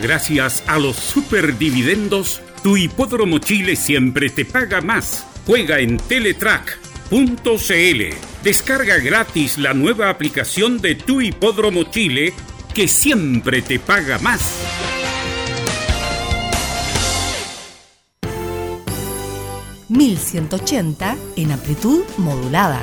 Gracias a los superdividendos, tu hipódromo Chile siempre te paga más. Juega en Teletrack.cl. Descarga gratis la nueva aplicación de tu hipódromo Chile que siempre te paga más. ...1180 en amplitud modulada.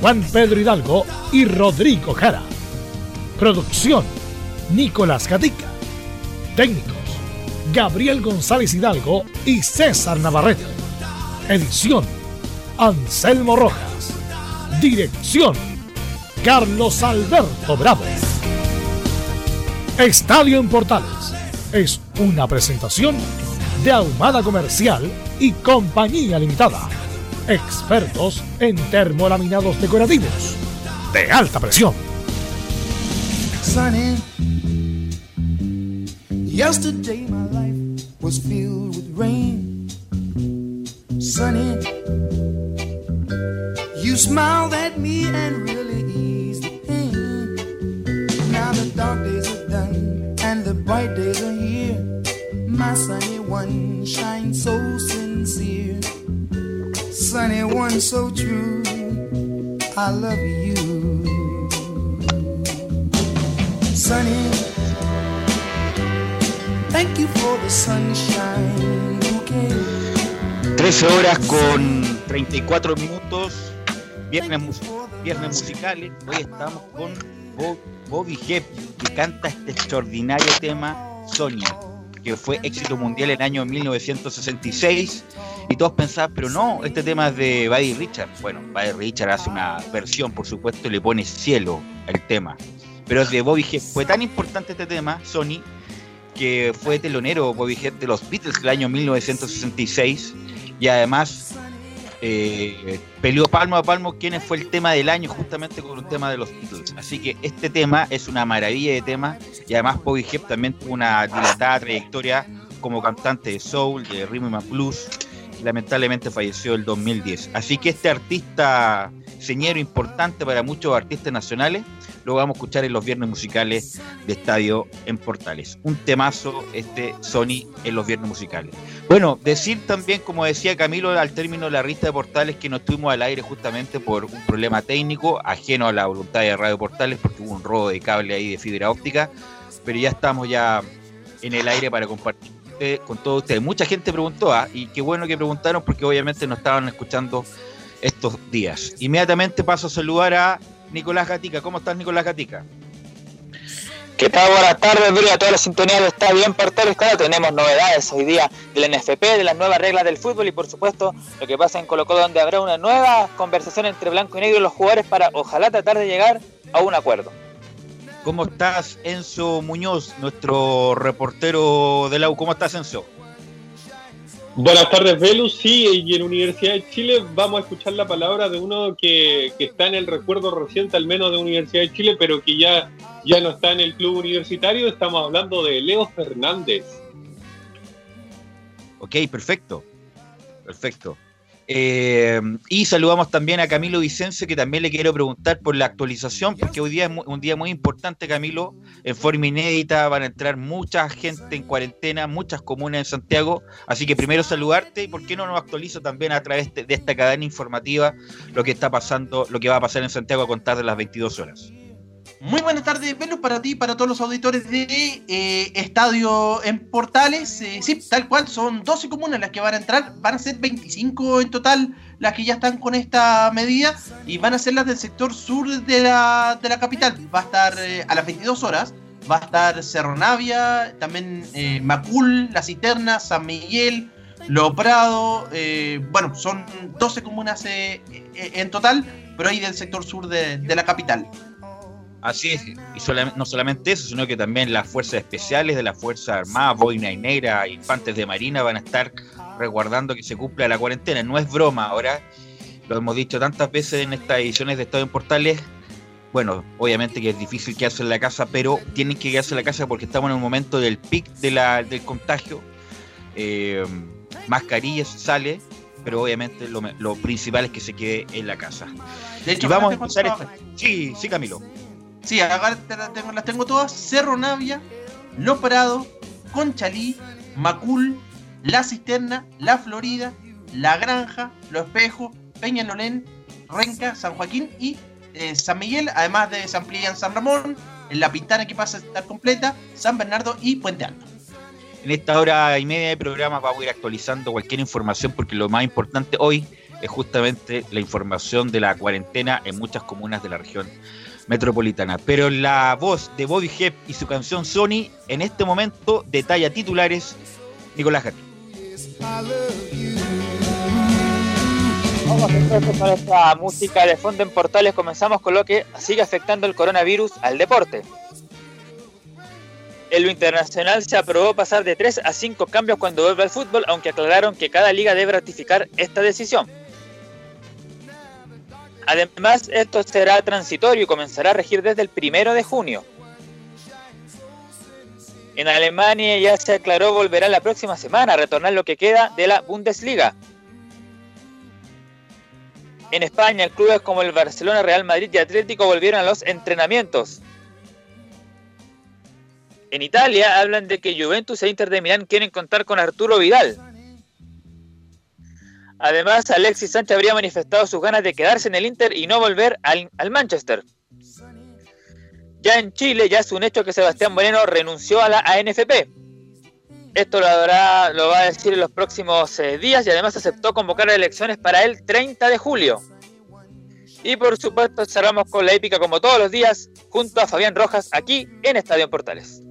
Juan Pedro Hidalgo y Rodrigo Jara. Producción, Nicolás Gatica. Técnicos, Gabriel González Hidalgo y César Navarrete. Edición, Anselmo Rojas. Dirección, Carlos Alberto Bravo. Estadio en Portales es una presentación de Ahumada Comercial y Compañía Limitada expertos en termolaminados decorativos de alta presión. Sunny. Yesterday my life was filled with rain. Sunny. You smiled at me and really eased the pain. Now the dark days are done and the bright days are here. My sunny one shines so sincere. Sunny one so true. I love you. Sunny, thank you for the sunshine bouquet. 13 horas con 34 minutos, viernes, viernes musicales. Hoy estamos con Bobby Hep, que canta este extraordinario tema Sonia, que fue éxito mundial en el año 1966 y todos pensaban, pero no, este tema es de Buddy Richard. Bueno, Buddy Richard hace una versión, por supuesto, y le pone cielo al tema. Pero es de Bobby Head. Fue tan importante este tema, Sony, que fue telonero Bobby Head de los Beatles del año 1966 y además eh, peleó palmo a palmo quién fue el tema del año justamente con un tema de los Beatles. Así que este tema es una maravilla de tema y además Bobby Hep también tuvo una dilatada trayectoria como cantante de soul, de rhythm and blues. Lamentablemente falleció el 2010. Así que este artista señero importante para muchos artistas nacionales lo vamos a escuchar en los viernes musicales de Estadio en Portales. Un temazo este Sony en los viernes musicales. Bueno, decir también, como decía Camilo al término de la rista de Portales, que no estuvimos al aire justamente por un problema técnico, ajeno a la voluntad de Radio Portales, porque hubo un robo de cable ahí de fibra óptica, pero ya estamos ya en el aire para compartir con todos ustedes. Mucha gente preguntó, ¿ah? y qué bueno que preguntaron porque obviamente no estaban escuchando estos días. Inmediatamente paso a saludar a Nicolás Gatica. ¿Cómo estás, Nicolás Gatica? ¿Qué tal? Buenas tardes, Bruno, a toda la sintonía de Está Bien Portales. Claro, tenemos novedades hoy día del NFP, de las nuevas reglas del fútbol y, por supuesto, lo que pasa en Colo, donde habrá una nueva conversación entre blanco y negro y los jugadores para, ojalá, tratar de llegar a un acuerdo. ¿Cómo estás, Enzo Muñoz, nuestro reportero de la U? ¿Cómo estás, Enzo? Buenas tardes, Velus. Sí, y en Universidad de Chile vamos a escuchar la palabra de uno que, está en el recuerdo reciente, al menos de Universidad de Chile, pero que ya, ya no está en el club universitario. Estamos hablando de Leo Fernández. Ok, perfecto. Perfecto. Eh, y saludamos también a Camilo Vicencio, que también le quiero preguntar por la actualización, porque hoy día es un día muy importante, Camilo. En forma inédita van a entrar mucha gente en cuarentena, muchas comunas en Santiago. Así que primero saludarte y por qué no nos actualiza también a través de, esta cadena informativa lo que está pasando, lo que va a pasar en Santiago a contar de las 22 horas. Muy buenas tardes, Velus, para ti para todos los auditores de eh, Estadio en Portales. Eh, sí, tal cual, son 12 comunas las que van a entrar, van a ser 25 en total las que ya están con esta medida y van a ser las del sector sur de la, de la capital. Va a estar eh, a las 22 horas, va a estar Cerro Navia, también Macul, La Cisterna, San Miguel, Lo Prado. bueno, son 12 comunas en total, pero ahí del sector sur de, de la capital. Así es, y no solamente eso, sino que también las fuerzas especiales de la Fuerza Armada, Boina y Negra, Infantes de Marina van a estar resguardando que se cumpla la cuarentena. No es broma, ahora lo hemos dicho tantas veces en estas ediciones de Estado en Portales. Bueno, obviamente que es difícil quedarse en la casa, pero tienen que quedarse en la casa porque estamos en un momento del pic de la, del contagio. Eh, mascarillas sale, pero obviamente lo, principal es que se quede en la casa. De hecho, vamos a empezar. Sí, sí, Camilo. Sí, acá las tengo, todas. Cerro Navia, Lo Prado, Conchalí, Macul, La Cisterna, La Florida, La Granja, Lo Espejo, Peñalolén, Renca, San Joaquín y eh, San Miguel, además de San Plián, San Ramón, en La Pintana que pasa a estar completa, San Bernardo y Puente Alto. En esta hora y media de programa vamos a ir actualizando cualquier información porque lo más importante hoy es justamente la información de la cuarentena en muchas comunas de la región metropolitana. Pero la voz de Bobby Hep y su canción Sony en este momento detalla titulares Nicolás Gatti. Vamos entonces con esta música de fondo en portales. Comenzamos con lo que sigue afectando el coronavirus al deporte. En lo internacional se aprobó pasar de 3 a 5 cambios cuando vuelve al fútbol, aunque aclararon que cada liga debe ratificar esta decisión. Además, esto será transitorio y comenzará a regir desde el primero de junio. En Alemania ya se aclaró volverá la próxima semana a retornar lo que queda de la Bundesliga. En España, clubes como el Barcelona, Real Madrid y Atlético volvieron a los entrenamientos. En Italia hablan de que Juventus e Inter de Milán quieren contar con Arturo Vidal. Además, Alexis Sánchez habría manifestado sus ganas de quedarse en el Inter y no volver al, Manchester. Ya en Chile ya es un hecho que Sebastián Moreno renunció a la ANFP. Esto lo, lo va a decir en los próximos eh, días y además aceptó convocar elecciones para el 30 de julio. Y por supuesto cerramos con la épica como todos los días junto a Fabián Rojas aquí en Estadio Portales.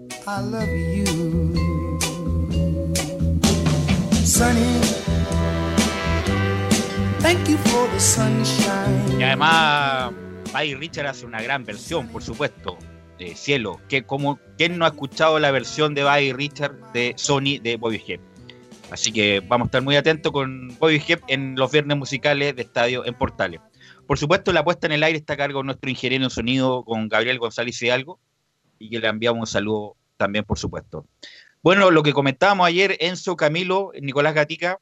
Y además, Buddy Richard hace una gran versión, por supuesto, de Cielo. Que como, ¿Quién no ha escuchado la versión de Buddy Richard de Sony de Bobby Hep? Así que vamos a estar muy atentos con Bobby Hep en los viernes musicales de Estadio en Portales. Por supuesto, la puesta en el aire está a cargo de nuestro ingeniero en sonido con Gabriel González Hidalgo y que le enviamos un saludo también, por supuesto. Bueno, lo que comentábamos ayer, Enzo Camilo, Nicolás Gatica,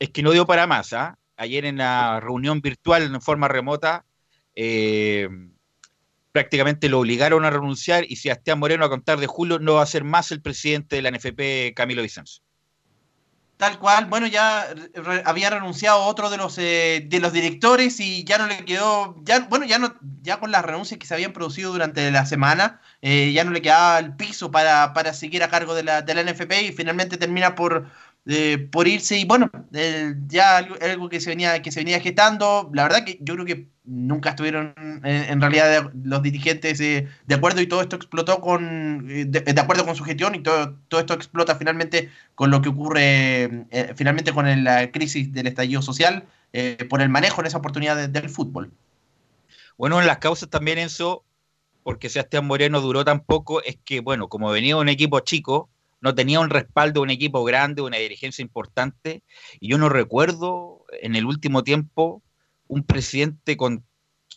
es que no dio para más. ¿ah? Ayer en la reunión virtual en forma remota, eh, prácticamente lo obligaron a renunciar y Sebastián Moreno a contar de julio no va a ser más el presidente de la NFP, Camilo Vicenzo. Tal cual, bueno, ya había renunciado otro de los eh, de los directores y ya no le quedó, ya bueno, ya no, ya con las renuncias que se habían producido durante la semana, eh, ya no le quedaba el piso para, para seguir a cargo de la, de la NFP y finalmente termina por, eh, por irse y bueno, ya algo, que se venía que se venía gestando, la verdad que yo creo que nunca estuvieron en, realidad los dirigentes de acuerdo y todo esto explotó con de, acuerdo con su gestión y todo, todo esto explota finalmente con lo que ocurre eh, finalmente con la crisis del estallido social eh, por el manejo en esa oportunidad del fútbol. Bueno, en las causas también eso, porque Sebastián Moreno duró tan poco, es que bueno, como venía un equipo chico, no tenía un respaldo un equipo grande, una dirigencia importante, y yo no recuerdo en el último tiempo un presidente con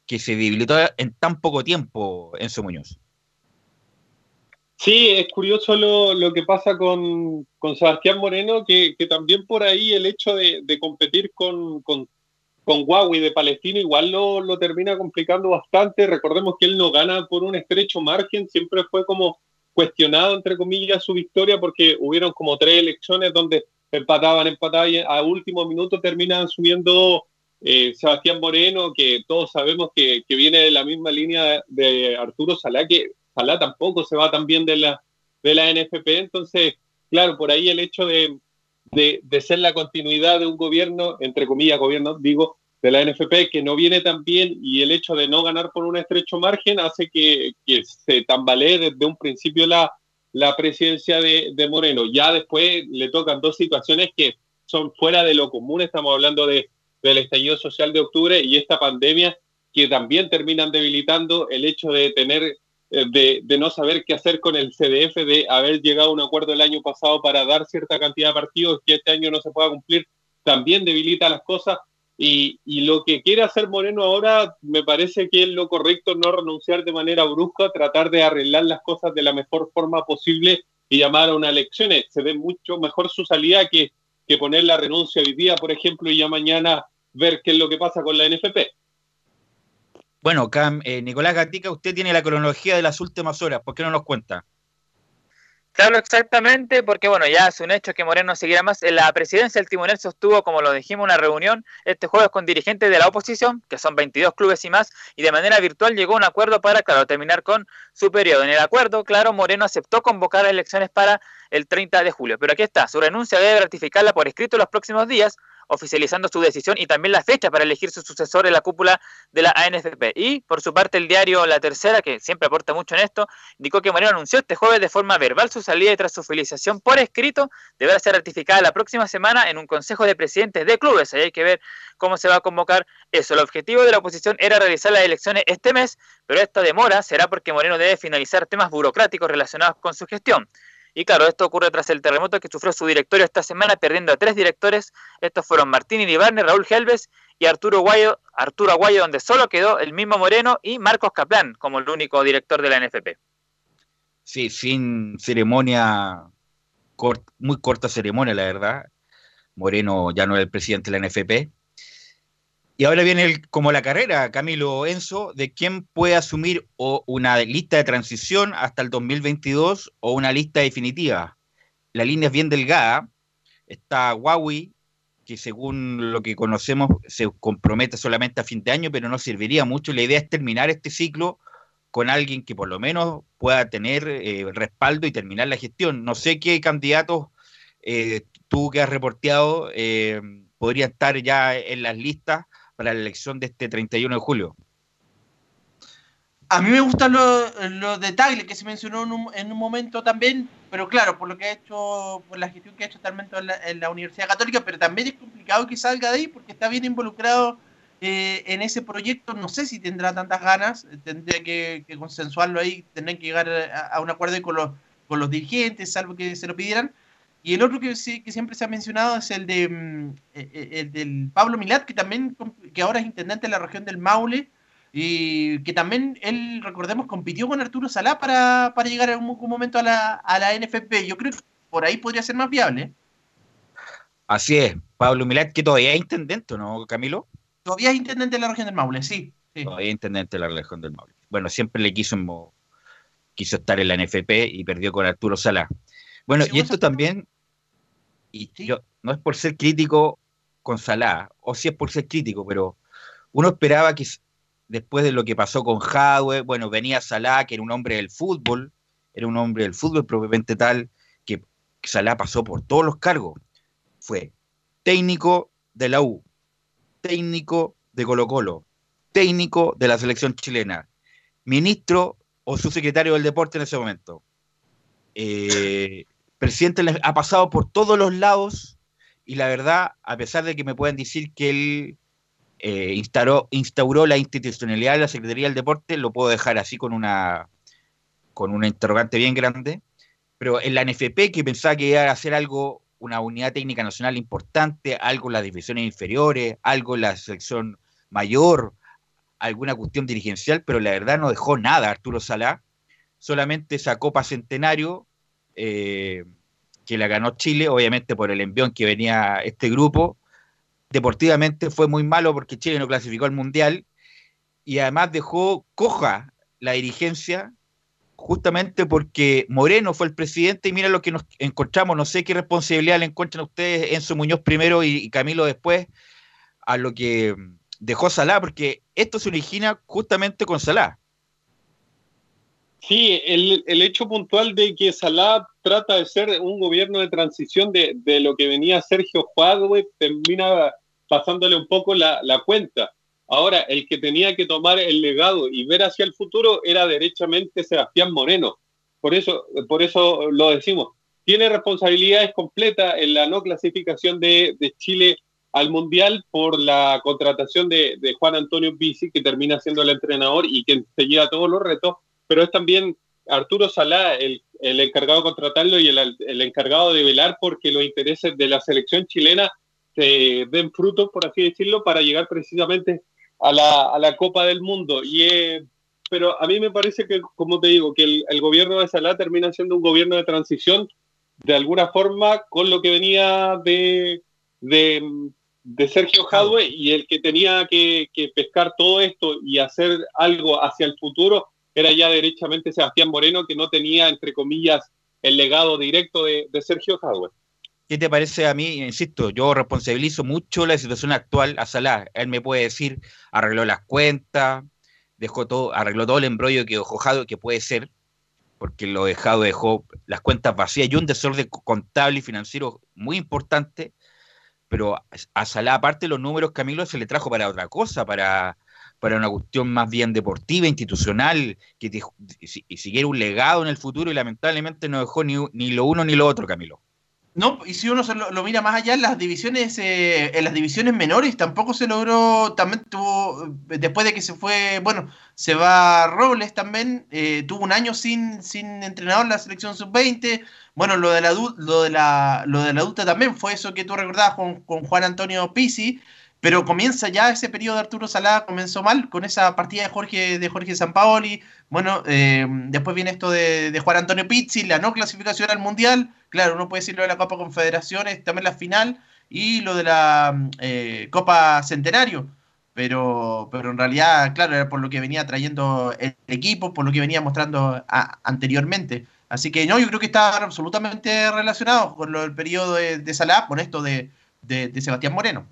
que se debilitó en tan poco tiempo, Enzo Muñoz. Sí, es curioso lo, que pasa con, Sebastián Moreno, que, también por ahí el hecho de, competir con, con, con, Huawei de Palestino igual lo, lo, termina complicando bastante. Recordemos que él no gana por un estrecho margen, siempre fue como cuestionado, entre comillas, su victoria porque hubieron como tres elecciones donde empataban, empataban y a último minuto terminan subiendo eh, Sebastián Moreno, que todos sabemos que, viene de la misma línea de Arturo Salá, que Salá tampoco se va tan bien de la, de la NFP. Entonces, claro, por ahí el hecho de, de ser la continuidad de un gobierno, entre comillas, gobierno, digo, de la NFP que no viene tan bien y el hecho de no ganar por un estrecho margen hace que, se tambalee desde un principio la, la presidencia de, Moreno. Ya después le tocan dos situaciones que son fuera de lo común. Estamos hablando de, del estallido social de octubre y esta pandemia que también terminan debilitando el hecho de tener, eh, de, de no saber qué hacer con el CDF, de haber llegado a un acuerdo el año pasado para dar cierta cantidad de partidos que este año no se pueda cumplir, también debilita las cosas y, lo que quiere hacer Moreno ahora, me parece que es lo correcto, no renunciar de manera brusca, tratar de arreglar las cosas de la mejor forma posible y llamar a una elección. Se ve mucho mejor su salida que, que poner la renuncia hoy día, por ejemplo, y ya mañana ver qué es lo que pasa con la NFP. Bueno, eh, Nicolás Gatica, usted tiene la cronología de las últimas horas, ¿por qué no nos cuenta? Claro, exactamente, porque bueno, ya es un hecho que Moreno seguirá más. En la presidencia del timonel sostuvo, como lo dijimos, una reunión este jueves con dirigentes de la oposición, que son 22 clubes y más, y de manera virtual llegó a un acuerdo para, claro, terminar con su periodo. En el acuerdo, claro, Moreno aceptó convocar elecciones para el 30 de julio, pero aquí está, su renuncia debe ratificarla por escrito los próximos días, oficializando su decisión y también la fecha para elegir su sucesor en la cúpula de la ANFP. Y por su parte el diario La Tercera, que siempre aporta mucho en esto, indicó que Moreno anunció este jueves de forma verbal su salida y tras su oficialización por escrito deberá ser ratificada la próxima semana en un consejo de presidentes de clubes. Ahí hay que ver cómo se va a convocar eso. El objetivo de la oposición era realizar las elecciones este mes, pero esta demora será porque Moreno debe finalizar temas burocráticos relacionados con su gestión. Y claro, esto ocurre tras el terremoto que sufrió su directorio esta semana, perdiendo a tres directores. Estos fueron Martín Iribarne, Raúl Helves y Arturo Aguayo, Arturo Aguayo, donde solo quedó el mismo Moreno y Marcos Caplán como el único director de la NFP. Sí, sin ceremonia, muy corta ceremonia, la verdad. Moreno ya no es el presidente de la NFP. Y ahora viene como la carrera, Camilo Enzo, de quién puede asumir o una lista de transición hasta el 2022 o una lista definitiva. La línea es bien delgada. Está Huawei, que según lo que conocemos se compromete solamente a fin de año, pero no serviría mucho. La idea es terminar este ciclo con alguien que por lo menos pueda tener eh, respaldo y terminar la gestión. No sé qué candidatos eh, tú que has reporteado eh, podrían estar ya en las listas para la elección de este 31 de julio? A mí me gustan los, detalles que se mencionó en un, momento también, pero claro, por lo que ha hecho, por la gestión que ha hecho también en la, Universidad Católica, pero también es complicado que salga de ahí porque está bien involucrado eh, en ese proyecto. No sé si tendrá tantas ganas, tendría que, consensuarlo ahí, tendrán que llegar a, un acuerdo con los, con los dirigentes, salvo que se lo pidieran. Y el otro que, sí, que siempre se ha mencionado es el de mm, eh, eh, el del Pablo Milat, que también que ahora es intendente de la región del Maule, y que también él, recordemos, compitió con Arturo Salá para, para llegar en algún momento a la, a la NFP. Yo creo que por ahí podría ser más viable. Así es, Pablo Milat, que todavía es intendente, ¿no, Camilo? Todavía es intendente de la región del Maule, sí. Todavía es intendente de la región del Maule. Bueno, siempre le quiso, quiso estar en la NFP y perdió con Arturo Salá. Bueno, y esto también y yo, no es por ser crítico con Salah, o si es por ser crítico, pero uno esperaba que después de lo que pasó con Jadwe, bueno, venía Salah, que era un hombre del fútbol, era un hombre del fútbol propiamente tal, que, Salah pasó por todos los cargos. Fue técnico de la U, técnico de Colo Colo, técnico de la selección chilena, ministro o subsecretario del deporte en ese momento. Eh, presidente ha pasado por todos los lados y la verdad, a pesar de que me puedan decir que él eh, instauró, la institucionalidad de la Secretaría del Deporte, lo puedo dejar así con una, con una interrogante bien grande. Pero en la NFP, que pensaba que iba a hacer algo, una unidad técnica nacional importante, algo en las divisiones inferiores, algo en la selección mayor, alguna cuestión dirigencial, pero la verdad no dejó nada Arturo Salá, solamente sacó para Centenario, eh, que la ganó Chile, obviamente por el envión que venía este grupo. Deportivamente fue muy malo porque Chile no clasificó al Mundial y además dejó coja la dirigencia justamente porque Moreno fue el presidente y mira lo que nos encontramos, no sé qué responsabilidad le encuentran ustedes en su Muñoz primero y, Camilo después a lo que dejó Salá, porque esto se origina justamente con Salá. Sí, el, el, hecho puntual de que Salah trata de ser un gobierno de transición de, de lo que venía Sergio Jadwe termina pasándole un poco la, la, cuenta. Ahora, el que tenía que tomar el legado y ver hacia el futuro era derechamente Sebastián Moreno. Por eso, por eso lo decimos. Tiene responsabilidades completas en la no clasificación de, de Chile al Mundial por la contratación de, de Juan Antonio Pizzi, que termina siendo el entrenador y que se lleva todos los retos pero es también Arturo Salá el, encargado de contratarlo y el, encargado de velar porque los intereses de la selección chilena se den frutos, por así decirlo, para llegar precisamente a la, Copa del Mundo. Y, eh, pero a mí me parece que, como te digo, que el, gobierno de Salá termina siendo un gobierno de transición de alguna forma con lo que venía de, de, Sergio Jadwe y el que tenía que, que pescar todo esto y hacer algo hacia el futuro era ya derechamente Sebastián Moreno, que no tenía, entre comillas, el legado directo de, Sergio Jadwe. ¿Qué te parece a mí? Insisto, yo responsabilizo mucho la situación actual a Salah. Él me puede decir, arregló las cuentas, dejó todo, arregló todo el embrollo que dejó que puede ser, porque lo dejado dejó las cuentas vacías y un desorden contable y financiero muy importante, pero a Salah, aparte los números, Camilo, se le trajo para otra cosa, para para una cuestión más bien deportiva, institucional, que y siguiera un legado en el futuro y lamentablemente no dejó ni, ni lo uno ni lo otro, Camilo. No, y si uno lo, mira más allá, en las divisiones, eh, en las divisiones menores tampoco se logró, también tuvo, después de que se fue, bueno, se va Robles también, eh, tuvo un año sin, sin entrenador en la selección sub-20, bueno, lo de la lo de la, lo de la adulta también fue eso que tú recordabas con, con Juan Antonio Pisi, pero comienza ya ese periodo de Arturo Salá, comenzó mal con esa partida de Jorge, de Jorge Sampaoli. Bueno, eh, después viene esto de, Juan Antonio Pizzi, la no clasificación al Mundial. Claro, uno puede decirlo de la Copa Confederaciones, también la final, y lo de la eh, Copa Centenario. Pero, pero en realidad, claro, era por lo que venía trayendo el equipo, por lo que venía mostrando anteriormente. Así que no, yo creo que está absolutamente relacionado con lo del periodo de, de con esto de Sebastián Moreno.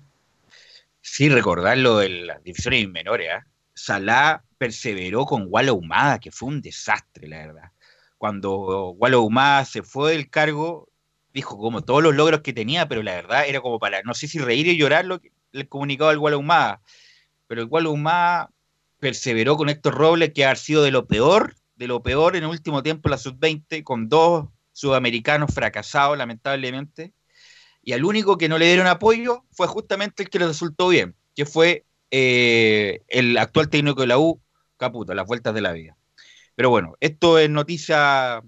Sí, recordarlo de las divisiones menores. ¿eh? Salah perseveró con Wallo Humada, que fue un desastre, la verdad. Cuando Wallo Humada se fue del cargo, dijo como todos los logros que tenía, pero la verdad era como para, no sé si reír y llorar lo que le comunicaba el Wallo Humada. Pero el Humada perseveró con Héctor Robles, que ha sido de lo peor, de lo peor en el último tiempo la sub-20, con dos sudamericanos fracasados, lamentablemente y al único que no le dieron apoyo fue justamente el que le resultó bien, que fue eh, el actual técnico de la U, Caputo, las vueltas de la vida. Pero bueno, esto es noticia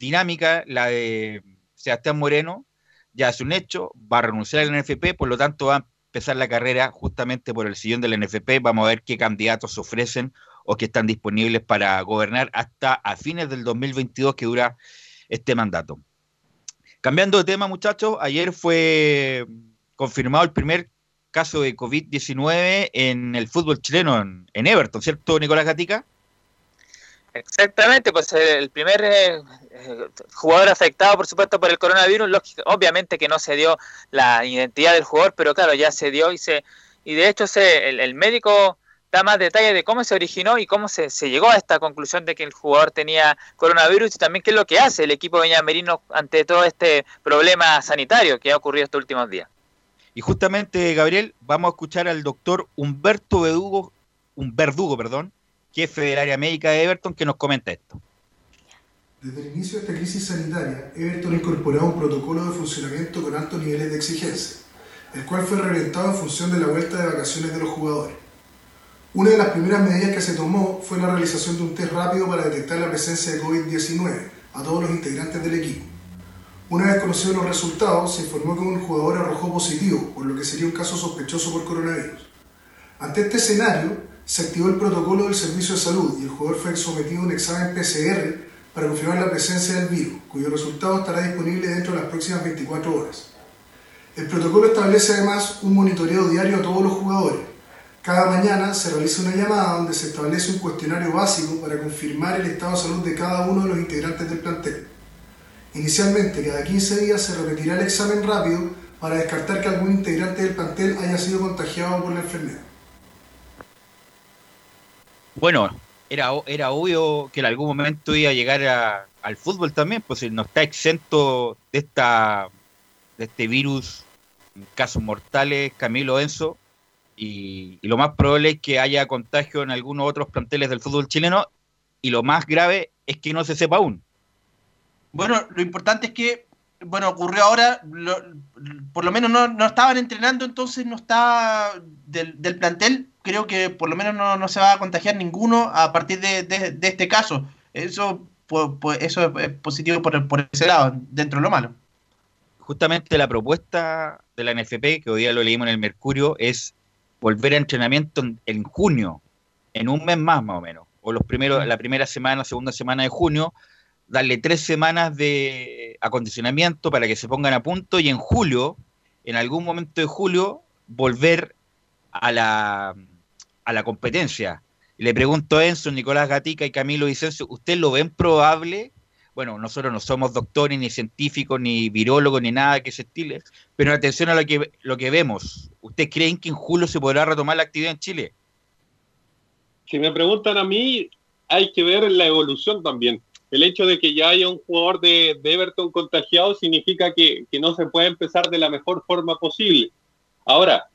dinámica, la de Sebastián Moreno, ya es un hecho, va a renunciar al NFP, por lo tanto va a empezar la carrera justamente por el sillón del NFP. Vamos a ver qué candidatos se ofrecen o que están disponibles para gobernar hasta a fines del 2022 que dura este mandato. Cambiando de tema, muchachos, ayer fue confirmado el primer caso de COVID-19 en el fútbol chileno, en, Everton, ¿cierto, Nicolás Gatica? Exactamente, pues el primer eh, eh, jugador afectado, por supuesto, por el coronavirus, obviamente que no se dio la identidad del jugador, pero claro, ya se dio y se y de hecho se, el, médico da más detalles de cómo se originó y cómo se, se, llegó a esta conclusión de que el jugador tenía coronavirus y también qué es lo que hace el equipo de Merino ante todo este problema sanitario que ha ocurrido estos últimos días. Y justamente, Gabriel, vamos a escuchar al doctor Humberto Verdugo, un Verdugo, perdón, jefe del área médica de Everton, que nos comenta esto. Desde el inicio de esta crisis sanitaria, Everton ha incorporado un protocolo de funcionamiento con altos niveles de exigencia, el cual fue reventado en función de la vuelta de vacaciones de los jugadores. Una de las primeras medidas que se tomó fue la realización de un test rápido para detectar la presencia de COVID-19 a todos los integrantes del equipo. Una vez conocidos los resultados, se informó que un jugador arrojó positivo, por lo que sería un caso sospechoso por coronavirus. Ante este escenario, se activó el protocolo del servicio de salud y el jugador fue sometido a un examen PCR para confirmar la presencia del virus, cuyo resultado estará disponible dentro de las próximas 24 horas. El protocolo establece además un monitoreo diario a todos los jugadores. Cada mañana se realiza una llamada donde se establece un cuestionario básico para confirmar el estado de salud de cada uno de los integrantes del plantel. Inicialmente, cada 15 días se repetirá el examen rápido para descartar que algún integrante del plantel haya sido contagiado por la enfermedad. Bueno, era, era obvio que en algún momento iba a llegar al fútbol también, pues no está exento de esta de este virus, casos mortales, Camilo Enzo, y, y, lo más probable es que haya contagio en algunos otros planteles del fútbol chileno, y lo más grave es que no se sepa aún. Bueno, lo importante es que, bueno, ocurrió ahora, por lo menos no, estaban entrenando, entonces no está del, plantel, creo que por lo menos no, se va a contagiar ninguno a partir de, este caso. Eso, pues, eso es positivo por, por ese lado, dentro de lo malo. Justamente la propuesta de la NFP, que hoy día lo leímos en el Mercurio, es volver a entrenamiento en, junio, en un mes más más o menos, o los primeros, la primera semana, segunda semana de junio, darle tres semanas de acondicionamiento para que se pongan a punto y en julio, en algún momento de julio, volver a la, a la competencia. Le pregunto a Enzo, Nicolás Gatica y Camilo Vicencio, ¿usted lo ven probable? Bueno, nosotros no somos doctores, ni científicos, ni virólogos, ni nada que se estile, pero atención a lo que, lo que vemos. ¿Ustedes creen que en julio se podrá retomar la actividad en Chile? Si me preguntan a mí, hay que ver la evolución también el hecho de que ya haya un jugador de, Everton contagiado significa que, no se puede empezar de la mejor forma posible. Ahora,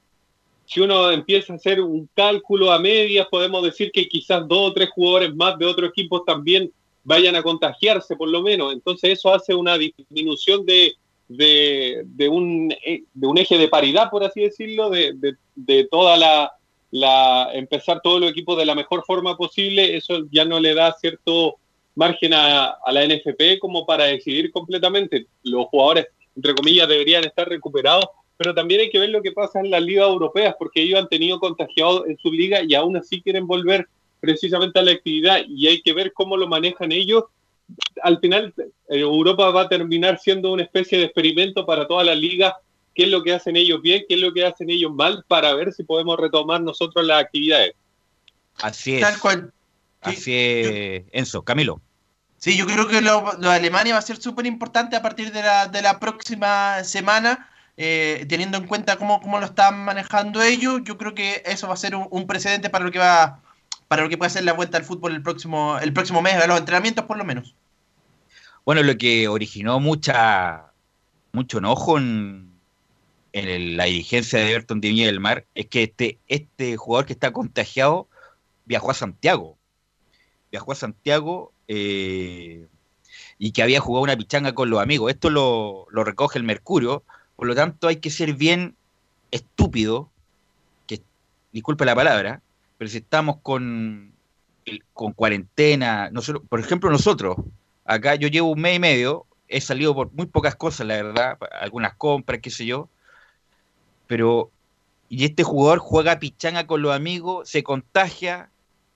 si uno empieza a hacer un cálculo a medias, podemos decir que quizás dos o tres jugadores más de otros equipos también vayan a contagiarse, por lo menos. Entonces eso hace una disminución de, de, un, eh, de un eje de paridad, por así decirlo, de, de toda la, la, empezar todo el equipo de la mejor forma posible. Eso ya no le da cierto margen a, la NFP como para decidir completamente. Los jugadores, entre comillas, deberían estar recuperados, pero también hay que ver lo que pasa en las ligas europeas, porque ellos han tenido contagiados en su liga y aún así quieren volver precisamente a la actividad y hay que ver cómo lo manejan ellos. Al final, eh, Europa va a terminar siendo una especie de experimento para todas las ligas, qué es lo que hacen ellos bien, qué es lo que hacen ellos mal, para ver si podemos retomar nosotros las actividades. Así es. Tal cual. Así es, Enzo. Camilo. Sí, yo creo que lo, de Alemania va a ser súper importante a partir de la, de la próxima semana, eh, teniendo en cuenta cómo, cómo, lo están manejando ellos. Yo creo que eso va a ser un, precedente para lo que va para lo que puede ser la vuelta al fútbol el próximo el próximo mes, a los entrenamientos por lo menos. Bueno, lo que originó mucha mucho enojo en, en la dirigencia de Everton de Viña del Mar es que este, este jugador que está contagiado viajó a Santiago. Viajó a Santiago eh, y que había jugado una pichanga con los amigos. Esto lo, recoge el Mercurio, por lo tanto hay que ser bien estúpido, que disculpe la palabra, pero si estamos con, con cuarentena, nosotros, por ejemplo nosotros, acá yo llevo un mes y medio he salido por muy pocas cosas, la verdad, algunas compras, qué sé yo, pero y este jugador juega pichanga con los amigos, se contagia,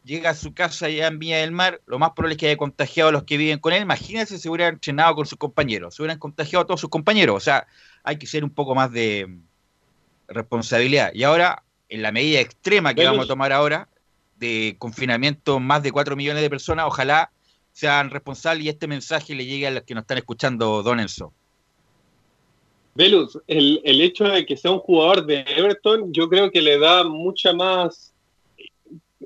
llega a su casa allá en Viña del Mar, lo más probable es que haya contagiado a los que viven con él. Imagínense si hubiera entrenado con sus compañeros, se hubieran contagiado a todos sus compañeros. O sea, hay que ser un poco más de responsabilidad. Y ahora, en la medida extrema que vamos a tomar ahora, de confinamiento más de 4 millones de personas, ojalá sean responsables y este mensaje le llegue a los que nos están escuchando, Don Enzo. Velus, el, el hecho de que sea un jugador de Everton, yo creo que le da mucha más,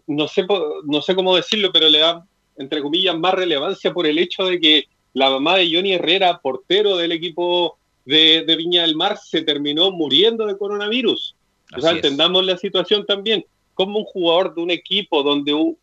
no sé, no sé cómo decirlo, pero le da, entre comillas, más relevancia por el hecho de que la mamá de Johnny Herrera, portero del equipo de, Viña del Mar, se terminó muriendo de coronavirus. O sea, entendamos la situación también. Como un jugador de un equipo donde, un,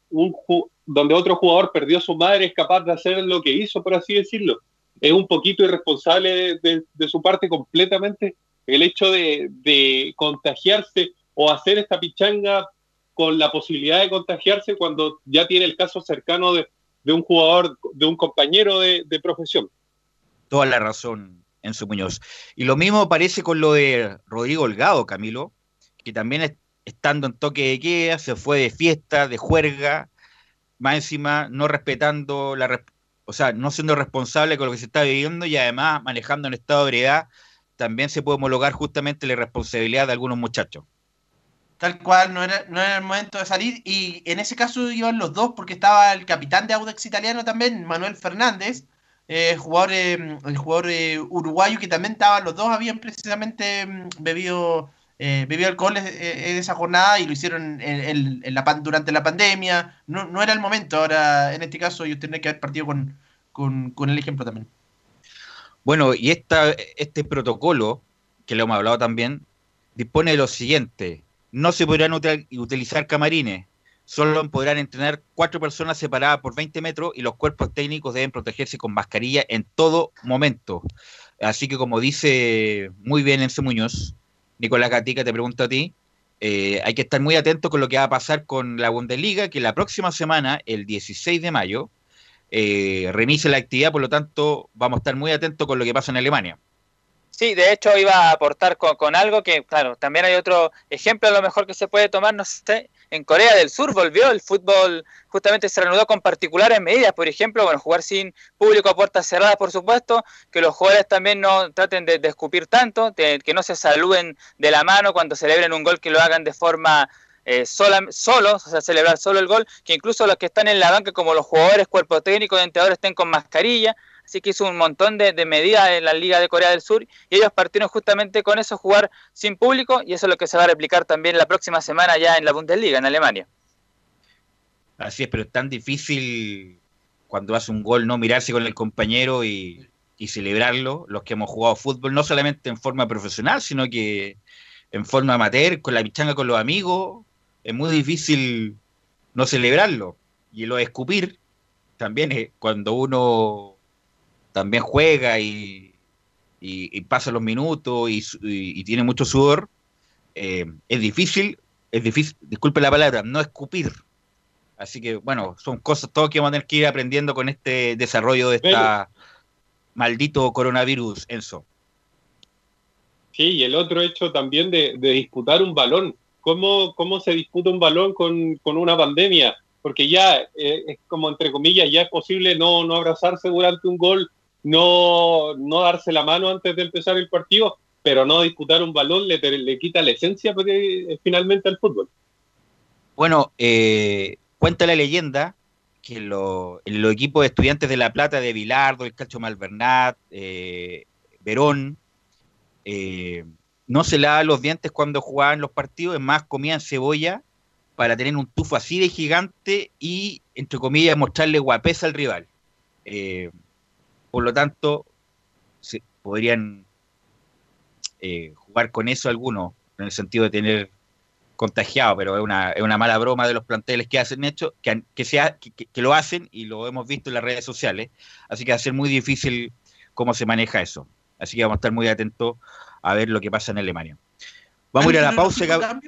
donde otro jugador perdió a su madre es capaz de hacer lo que hizo, por así decirlo es un poquito irresponsable de, su parte completamente el hecho de, contagiarse o hacer esta pichanga con la posibilidad de contagiarse cuando ya tiene el caso cercano de, un jugador, de un compañero de, profesión. Toda la razón, Enzo Muñoz. Y lo mismo parece con lo de Rodrigo Holgado, Camilo, que también estando en toque de queda, se fue de fiesta, de juerga, más encima no respetando la, o sea, no siendo responsable con lo que se está viviendo y además manejando en estado de ebriedad, también se puede homologar justamente la irresponsabilidad de algunos muchachos. Tal cual, no era, no era el momento de salir. Y en ese caso iban los dos, porque estaba el capitán de Audax italiano también, Manuel Fernández, eh, jugador, eh, el jugador eh, uruguayo, que también estaba, los dos habían precisamente mm, bebido, bebido alcohol en, esa jornada y lo hicieron en, la, durante la pandemia. No, no, era el momento. Ahora, en este caso, yo tendría que haber partido con, con, con el ejemplo también. Bueno, y esta, este protocolo, que lo hemos hablado también, dispone de lo siguiente. No se podrán utilizar camarines, solo podrán entrenar cuatro personas separadas por 20 metros y los cuerpos técnicos deben protegerse con mascarilla en todo momento. Así que como dice muy bien Enzo Muñoz, Nicolás Gatica, te pregunto a ti, eh, hay que estar muy atentos con lo que va a pasar con la Bundesliga, que la próxima semana, el 16 de mayo, eh, remise la actividad, por lo tanto vamos a estar muy atentos con lo que pasa en Alemania. Sí, de hecho iba a aportar con, algo que, claro, también hay otro ejemplo a lo mejor que se puede tomar, no sé, en Corea del Sur volvió el fútbol, justamente se reanudó con particulares medidas, por ejemplo, bueno, jugar sin público a puertas cerradas, por supuesto, que los jugadores también no traten de, escupir tanto, que no se saluden de la mano cuando celebren un gol, que lo hagan de forma eh, solos, o sea, celebrar solo el gol, que incluso los que están en la banca, como los jugadores, cuerpo técnico, entrenadores, estén con mascarilla. Así que hizo un montón de, medidas en la Liga de Corea del Sur y ellos partieron justamente con eso, jugar sin público, y eso es lo que se va a replicar también la próxima semana ya en la Bundesliga, en Alemania. Así es, pero es tan difícil cuando hace un gol no mirarse con el compañero y, y celebrarlo, los que hemos jugado fútbol, no solamente en forma profesional, sino que en forma amateur, con la pichanga con los amigos, es muy difícil no celebrarlo. Y lo de escupir también es cuando uno también juega y, pasa los minutos y, tiene mucho sudor, eh, es difícil, es difícil, disculpe la palabra, no escupir. Así que bueno, son cosas todo que vamos a tener que ir aprendiendo con este desarrollo de esta maldito coronavirus, Enzo. Sí, y el otro hecho también de disputar un balón cómo, cómo se disputa un balón con, una pandemia, porque ya eh, es como entre comillas, ya es posible no, no abrazarse durante un gol, no, no darse la mano antes de empezar el partido, pero no disputar un balón le, le quita la esencia porque, finalmente al fútbol. Bueno, eh, cuenta la leyenda que los equipos de estudiantes de La Plata, de Vilardo, el Calcio Malvernat, eh, Verón, eh, no se lava los dientes cuando jugaban los partidos, es más, comían cebolla para tener un tufo así de gigante y, entre comillas, mostrarle guapesa al rival. Eh, por lo tanto, se, podrían eh, jugar con eso algunos, en el sentido de tener contagiado, pero es una, es una mala broma de los planteles que hacen hecho, que, que, sea, que, lo hacen y lo hemos visto en las redes sociales, así que va a ser muy difícil cómo se maneja eso. Así que vamos a estar muy atentos a ver lo que pasa en Alemania. Vamos a ir a la pausa.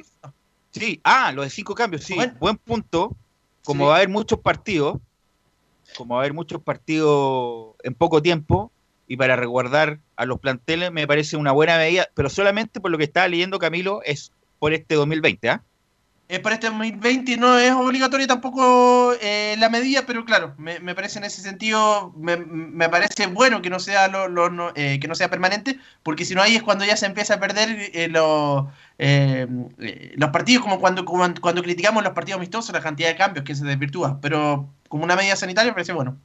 Sí, ah, lo de cinco cambios, sí, buen punto. Como va a haber muchos partidos, como va a haber muchos partidos en poco tiempo, y para resguardar a los planteles me parece una buena medida, pero solamente por lo que estaba leyendo Camilo es por este 2020, ¿ah? Eh, para este 2020 no es obligatoria tampoco eh, la medida, pero claro, me, me, parece en ese sentido, me, me parece bueno que no sea lo, no, eh, que no sea permanente, porque si no ahí es cuando ya se empieza a perder eh, eh, los partidos, como cuando, cuando, cuando criticamos los partidos amistosos, la cantidad de cambios que se desvirtúa, pero como una medida sanitaria me parece bueno.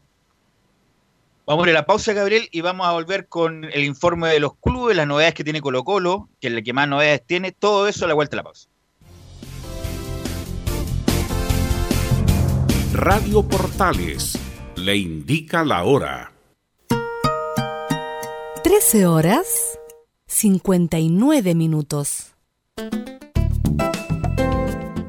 Vamos a la pausa, Gabriel, y vamos a volver con el informe de los clubes, las novedades que tiene Colo Colo, que es la que más novedades tiene, todo eso a la vuelta de la pausa. Radio Portales le indica la hora. 13 horas 59 minutos.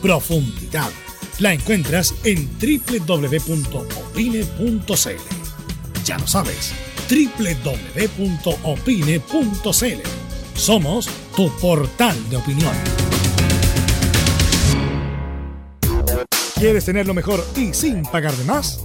profundidad. La encuentras en www.opine.cl. Ya lo sabes, www.opine.cl. Somos tu portal de opinión. ¿Quieres tener lo mejor y sin pagar de más?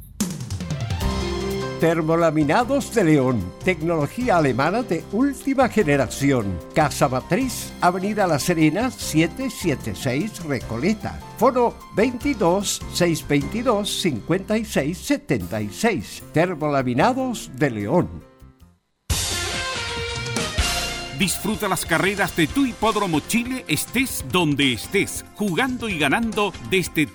Termolaminados de León, tecnología alemana de última generación. Casa Matriz, Avenida La Serena, 776 Recoleta. Foro 22 622 56 76. Termolaminados de León. Disfruta las carreras de tu hipódromo Chile, estés donde estés, jugando y ganando desde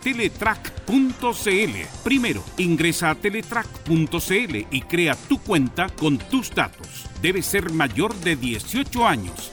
teletrack.cl. Primero, ingresa a teletrack.cl y crea tu cuenta con tus datos. Debes ser mayor de 18 años.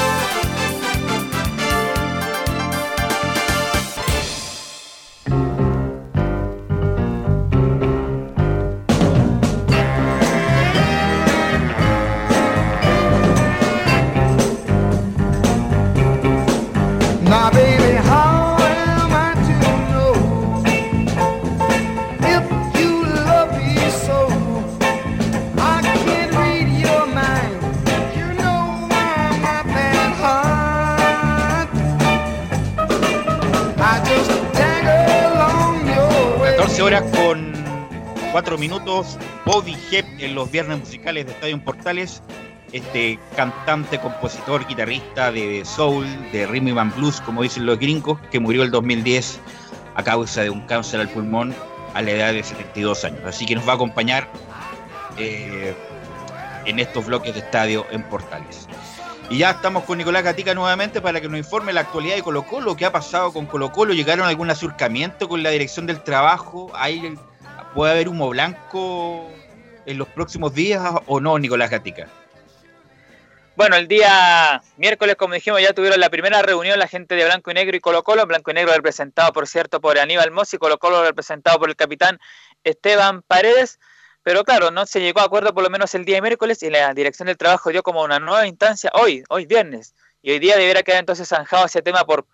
Minutos, Bobby Hep en los viernes musicales de Estadio Portales. Este cantante, compositor, guitarrista de soul, de rhythm and blues, como dicen los gringos, que murió el 2010 a causa de un cáncer al pulmón a la edad de 72 años. Así que nos va a acompañar eh, en estos bloques de estadio en Portales. Y ya estamos con Nicolás Gatica nuevamente para que nos informe la actualidad de Colo Colo, qué ha pasado con Colo Colo, llegaron a algún acercamiento con la dirección del trabajo, ¿Hay, puede haber humo blanco en los próximos días o no, Nicolás Gatica. Bueno, el día miércoles, como dijimos, ya tuvieron la primera reunión la gente de Blanco y Negro y Colo Colo. Blanco y Negro representado, por cierto, por Aníbal Mossi, Colo Colo representado por el capitán Esteban Paredes. Pero claro, no se llegó a acuerdo por lo menos el día miércoles y la dirección del trabajo dio como una nueva instancia hoy, hoy viernes. Y hoy día debería quedar entonces zanjado ese tema por,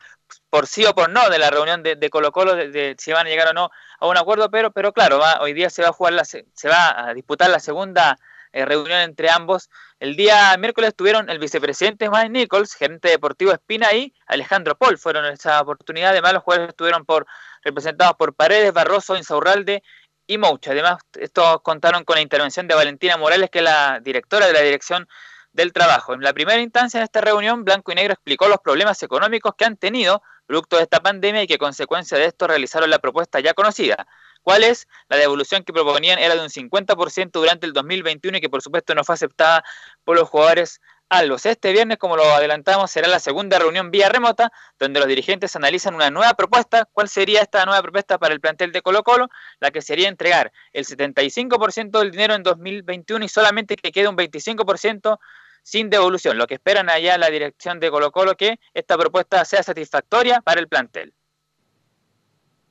por sí o por no de la reunión de, Colo Colo, de, si van a llegar o no a un acuerdo, pero, pero claro, va, hoy día se va a jugar la, se va a disputar la segunda eh, reunión entre ambos. El día miércoles tuvieron el vicepresidente Mike Nichols, gerente deportivo Espina y Alejandro Paul. Fueron esa oportunidad. Además, los jugadores estuvieron por, representados por Paredes, Barroso, Insaurralde y Moucha. Además, estos contaron con la intervención de Valentina Morales, que es la directora de la Dirección del Trabajo. En la primera instancia de esta reunión, Blanco y Negro explicó los problemas económicos que han tenido producto de esta pandemia y que consecuencia de esto realizaron la propuesta ya conocida. ¿Cuál es? La devolución que proponían era de un 50% durante el 2021 y que por supuesto no fue aceptada por los jugadores. Este viernes, como lo adelantamos, será la segunda reunión vía remota, donde los dirigentes analizan una nueva propuesta. ¿Cuál sería esta nueva propuesta para el plantel de Colo Colo? La que sería entregar el 75% del dinero en 2021 y solamente que quede un 25% sin devolución. Lo que esperan allá la dirección de Colo Colo que esta propuesta sea satisfactoria para el plantel.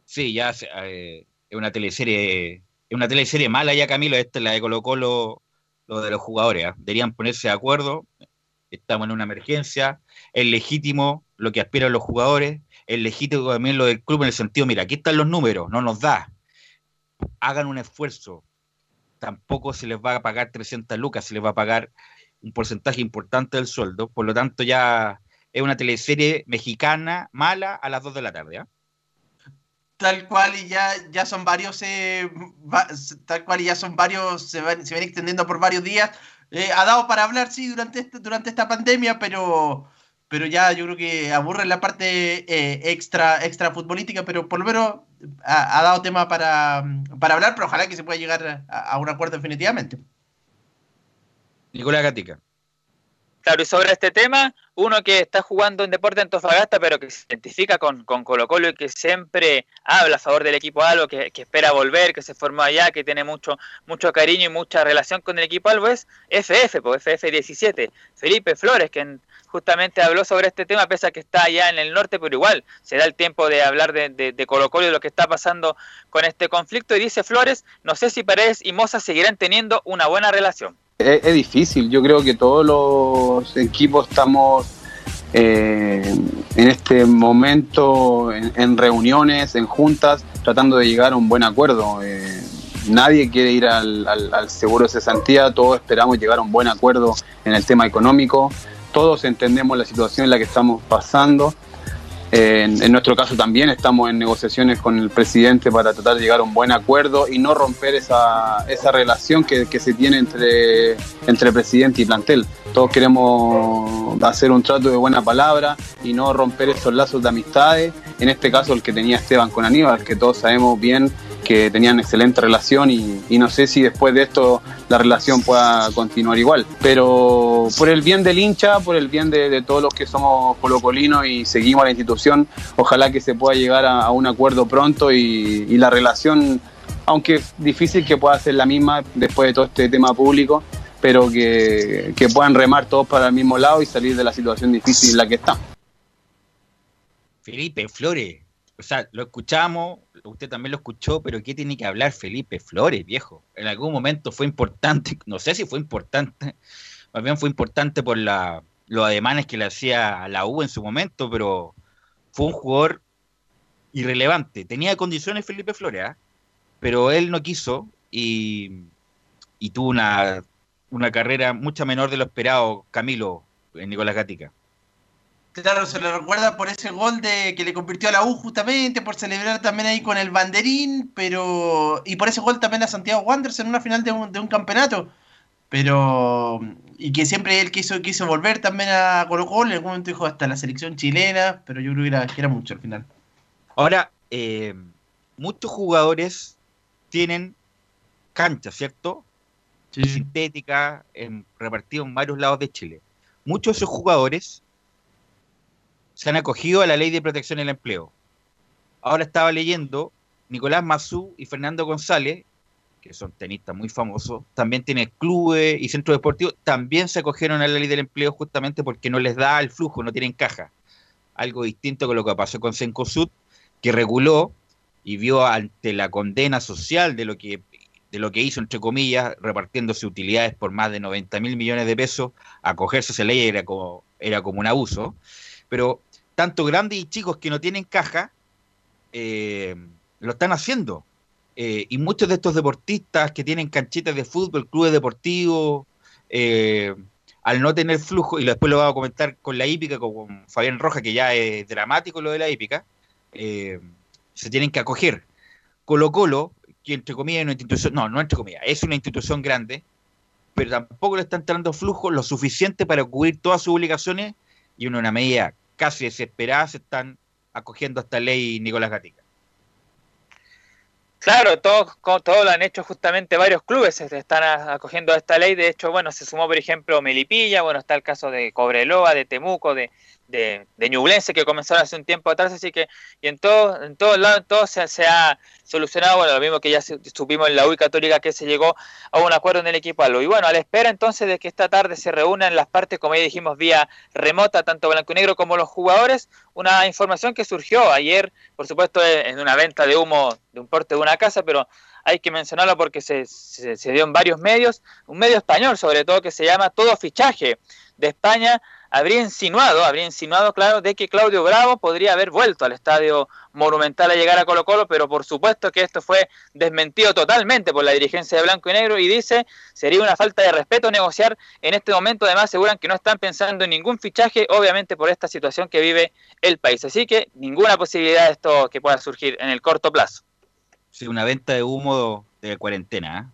Sí, ya eh, es una teleserie, es una teleserie mala ya, Camilo, esta es la de Colo Colo, lo de los jugadores. ¿ah? Deberían ponerse de acuerdo, estamos en una emergencia, es legítimo lo que aspiran los jugadores, es legítimo también lo del club en el sentido, mira, aquí están los números, no nos da. Hagan un esfuerzo. Tampoco se les va a pagar 300 lucas, se les va a pagar un porcentaje importante del sueldo. Por lo tanto, ya es una teleserie mexicana mala a las 2 de la tarde. ¿ah? tal cual y ya, ya son varios, eh, tal cual y ya son varios, se van, se van extendiendo por varios días. Eh, ha dado para hablar, sí, durante, este, durante esta pandemia, pero, pero ya yo creo que aburre la parte eh, extra, extra futbolística, pero por lo menos ha, dado tema para, para, hablar, pero ojalá que se pueda llegar a, a un acuerdo definitivamente. Nicolás Gatica. Claro, y sobre este tema, uno que está jugando en Deporte Antofagasta, pero que se identifica con, con Colo Colo y que siempre habla a favor del equipo Albo, que, espera volver, que se formó allá, que tiene mucho, mucho cariño y mucha relación con el equipo Albo, es FF, pues FF17, Felipe Flores, que justamente habló sobre este tema, pese a que está allá en el norte, pero igual se da el tiempo de hablar de, de, Colo Colo y lo que está pasando con este conflicto. Y dice Flores, no sé si Paredes y Moza seguirán teniendo una buena relación. Es, difícil, yo creo que todos los equipos estamos eh, en este momento en, reuniones, en juntas, tratando de llegar a un buen acuerdo. Eh, nadie quiere ir al, seguro de cesantía, todos esperamos llegar a un buen acuerdo en el tema económico, todos entendemos la situación en la que estamos pasando en, nuestro caso también estamos en negociaciones con el presidente para tratar de llegar a un buen acuerdo y no romper esa, esa relación que, que, se tiene entre, entre presidente y plantel. Todos queremos hacer un trato de buena palabra y no romper esos lazos de amistades. En este caso el que tenía Esteban con Aníbal, que todos sabemos bien que tenían excelente relación y, no sé si después de esto la relación pueda continuar igual. Pero por el bien del hincha, por el bien de, todos los que somos colocolinos y seguimos a la institución, ojalá que se pueda llegar a, un acuerdo pronto y, la relación, aunque difícil que pueda ser la misma después de todo este tema público, pero que, que puedan remar todos para el mismo lado y salir de la situación difícil en la que están. Felipe Flores, o sea, lo escuchamos, usted también lo escuchó, pero ¿qué tiene que hablar Felipe Flores, viejo? En algún momento fue importante, no sé si fue importante, más bien fue importante por la, los ademanes que le hacía a la U en su momento, pero fue un jugador irrelevante. Tenía condiciones Felipe Flores, ¿ah? pero él no quiso y, tuvo una, una carrera mucha menor de lo esperado Camilo en Nicolás Gatica. Claro, se le recuerda por ese gol de que le convirtió a la U justamente, por celebrar también ahí con el banderín, pero y por ese gol también a Santiago Wanderers en una final de un, de un campeonato. Pero y que siempre él quiso quiso volver también a Colo Colo, en algún momento dijo hasta la selección chilena, pero yo creo que era, que era mucho al final. Ahora, eh, muchos jugadores tienen cancha, ¿cierto? Sintética, en, repartido en varios lados de Chile. Muchos de esos jugadores se han acogido a la ley de protección del empleo. Ahora estaba leyendo, Nicolás Mazú y Fernando González, que son tenistas muy famosos, también tienen clubes y centros deportivos, también se acogieron a la ley del empleo justamente porque no les da el flujo, no tienen caja. Algo distinto con lo que pasó con Sencosud, que reguló y vio ante la condena social de lo que de lo que hizo, entre comillas, repartiéndose utilidades por más de 90 mil millones de pesos, acogerse a esa ley era como, era como un abuso. Pero tanto grandes y chicos que no tienen caja, eh, lo están haciendo. Eh, y muchos de estos deportistas que tienen canchitas de fútbol, clubes deportivos, eh, al no tener flujo, y después lo vamos a comentar con la hípica, con Fabián Roja, que ya es dramático lo de la hípica, se tienen que acoger. Colo Colo, que entre comillas es una institución, no, no entre comillas, es una institución grande, pero tampoco le están dando flujo lo suficiente para cubrir todas sus obligaciones y en una medida casi desesperada se están acogiendo a esta ley Nicolás Gatica. Claro, todos todo lo han hecho justamente varios clubes, se están acogiendo a esta ley. De hecho, bueno, se sumó, por ejemplo, Melipilla, bueno, está el caso de Cobreloa, de Temuco, de, de, de Ñublense que comenzaron hace un tiempo atrás, así que y en todo, en todos lados, todo se, se, ha solucionado, bueno, lo mismo que ya supimos en la UI Católica que se llegó a un acuerdo en el equipo ALO. Y bueno, a la espera entonces de que esta tarde se reúnan las partes, como ya dijimos, vía remota, tanto blanco y negro como los jugadores, una información que surgió ayer, por supuesto, en una venta de humo de un porte de una casa, pero hay que mencionarlo porque se, se dio en varios medios, un medio español sobre todo que se llama Todo Fichaje de España, habría insinuado, habría insinuado, claro, de que Claudio Bravo podría haber vuelto al estadio Monumental a llegar a Colo Colo, pero por supuesto que esto fue desmentido totalmente por la dirigencia de Blanco y Negro y dice sería una falta de respeto negociar en este momento. Además, aseguran que no están pensando en ningún fichaje, obviamente por esta situación que vive el país. Así que ninguna posibilidad de esto que pueda surgir en el corto plazo. Sí, una venta de humo de cuarentena.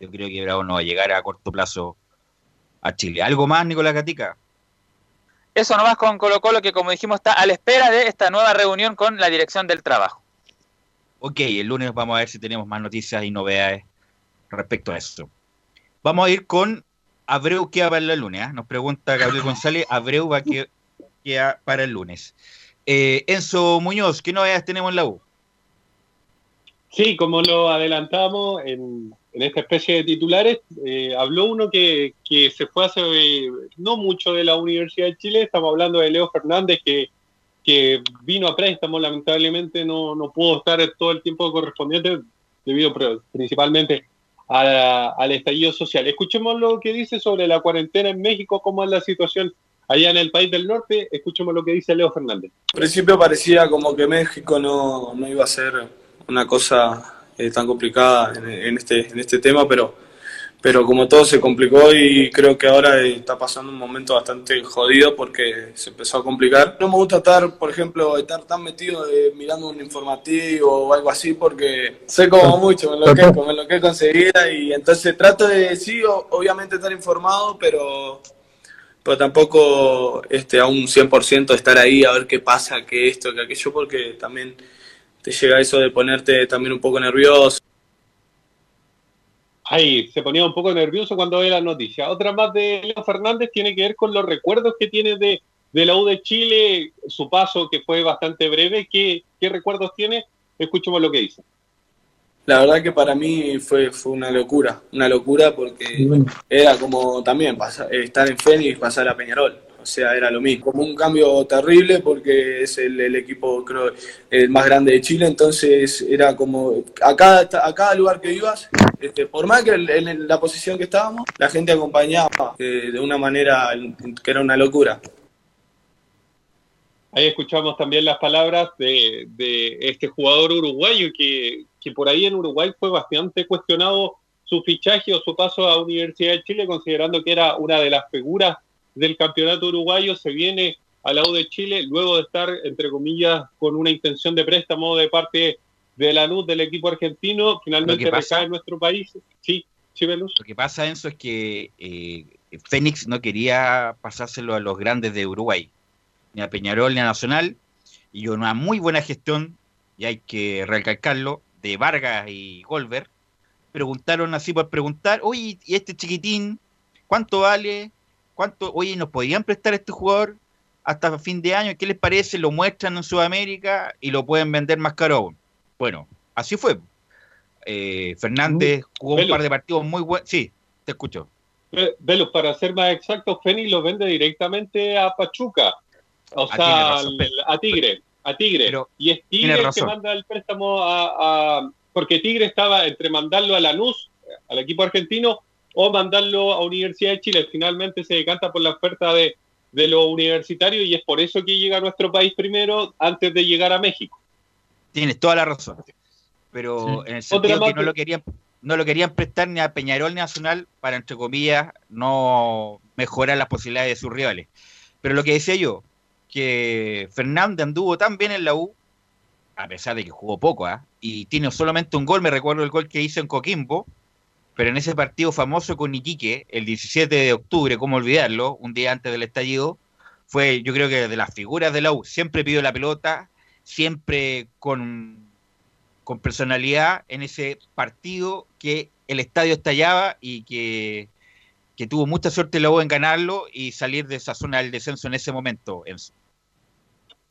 ¿eh? Yo creo que Bravo no va a llegar a corto plazo a Chile. ¿Algo más, Nicolás Gatica? Eso nomás con Colo Colo, que como dijimos está a la espera de esta nueva reunión con la dirección del trabajo. Ok, el lunes vamos a ver si tenemos más noticias y novedades respecto a eso. Vamos a ir con Abreu, ¿qué va para el lunes? ¿eh? Nos pregunta Gabriel González, Abreu va que queda para el lunes. Eh, Enzo Muñoz, ¿qué novedades tenemos en la U? Sí, como lo adelantamos en, en esta especie de titulares, eh, habló uno que, que, se fue hace eh, no mucho de la Universidad de Chile, estamos hablando de Leo Fernández, que, vino a préstamo, lamentablemente no, no pudo estar todo el tiempo correspondiente debido principalmente a, al estallido social. Escuchemos lo que dice sobre la cuarentena en México, cómo es la situación allá en el país del norte, escuchemos lo que dice Leo Fernández. Al principio parecía como que México no, no iba a ser una cosa eh, tan complicada en, en, este, en este tema, pero, pero como todo se complicó y creo que ahora está pasando un momento bastante jodido porque se empezó a complicar. No me gusta estar, por ejemplo, estar tan metido de, mirando un informativo o algo así porque sé como mucho, me enloquezco, me enloquezco enseguida y entonces trato de, sí, obviamente estar informado, pero pero tampoco este, a un 100% estar ahí a ver qué pasa, qué esto, qué aquello, porque también te llega eso de ponerte también un poco nervioso. Ahí, se ponía un poco nervioso cuando ve la noticia. Otra más de Leo Fernández tiene que ver con los recuerdos que tiene de, de la U de Chile, su paso que fue bastante breve. ¿Qué, qué recuerdos tiene? Escuchemos lo que dice. La verdad que para mí fue, fue una locura, una locura porque era como también pasar, estar en Fénix y pasar a Peñarol. O sea, era lo mismo. Como un cambio terrible porque es el, el, equipo, creo, el más grande de Chile. Entonces era como a cada, a cada lugar que ibas, este, por más que en la posición que estábamos, la gente acompañaba eh, de una manera que era una locura. Ahí escuchamos también las palabras de, de este jugador uruguayo que, que por ahí en Uruguay fue bastante cuestionado su fichaje o su paso a Universidad de Chile, considerando que era una de las figuras del campeonato uruguayo, se viene a la U de Chile, luego de estar, entre comillas, con una intención de préstamo de parte de la luz del equipo argentino, finalmente recae en nuestro país. Sí, sí, Velus. Lo que pasa, Enzo, es que eh, Fénix no quería pasárselo a los grandes de Uruguay, ni a Peñarol ni a Nacional, y una muy buena gestión, y hay que recalcarlo, de Vargas y Golver, preguntaron así por preguntar, oye, ¿y este chiquitín cuánto vale? ¿Cuánto? Oye, ¿nos podían prestar este jugador? hasta fin de año, ¿qué les parece? Lo muestran en Sudamérica y lo pueden vender más caro aún. Bueno, así fue. Eh, Fernández jugó un par de partidos muy buenos. Sí, te escucho. Velus, para ser más exacto, Feni lo vende directamente a Pachuca, o ah, sea, a Tigre, a Tigre. y es Tigre el que manda el préstamo a, Porque Tigre estaba entre mandarlo a Lanús, al equipo argentino, o mandarlo a Universidad de Chile. Finalmente se decanta por la oferta de, de lo universitario y es por eso que llega a nuestro país primero antes de llegar a México. Tienes toda la razón. Pero en el sentido que no lo querían no lo querían prestar ni a Peñarol ni a Nacional para, entre comillas, no mejorar las posibilidades de sus rivales. Pero lo que decía yo, que Fernández anduvo tan bien en la U, a pesar de que jugó poco, ¿ah? y tiene solamente un gol, me recuerdo el gol que hizo en Coquimbo, pero en ese partido famoso con Iquique, el 17 de octubre, cómo olvidarlo, un día antes del estallido, fue yo creo que de las figuras de la U, siempre pidió la pelota, siempre con, con personalidad en ese partido que el estadio estallaba y que, tuvo mucha suerte la U en ganarlo y salir de esa zona del descenso en ese momento.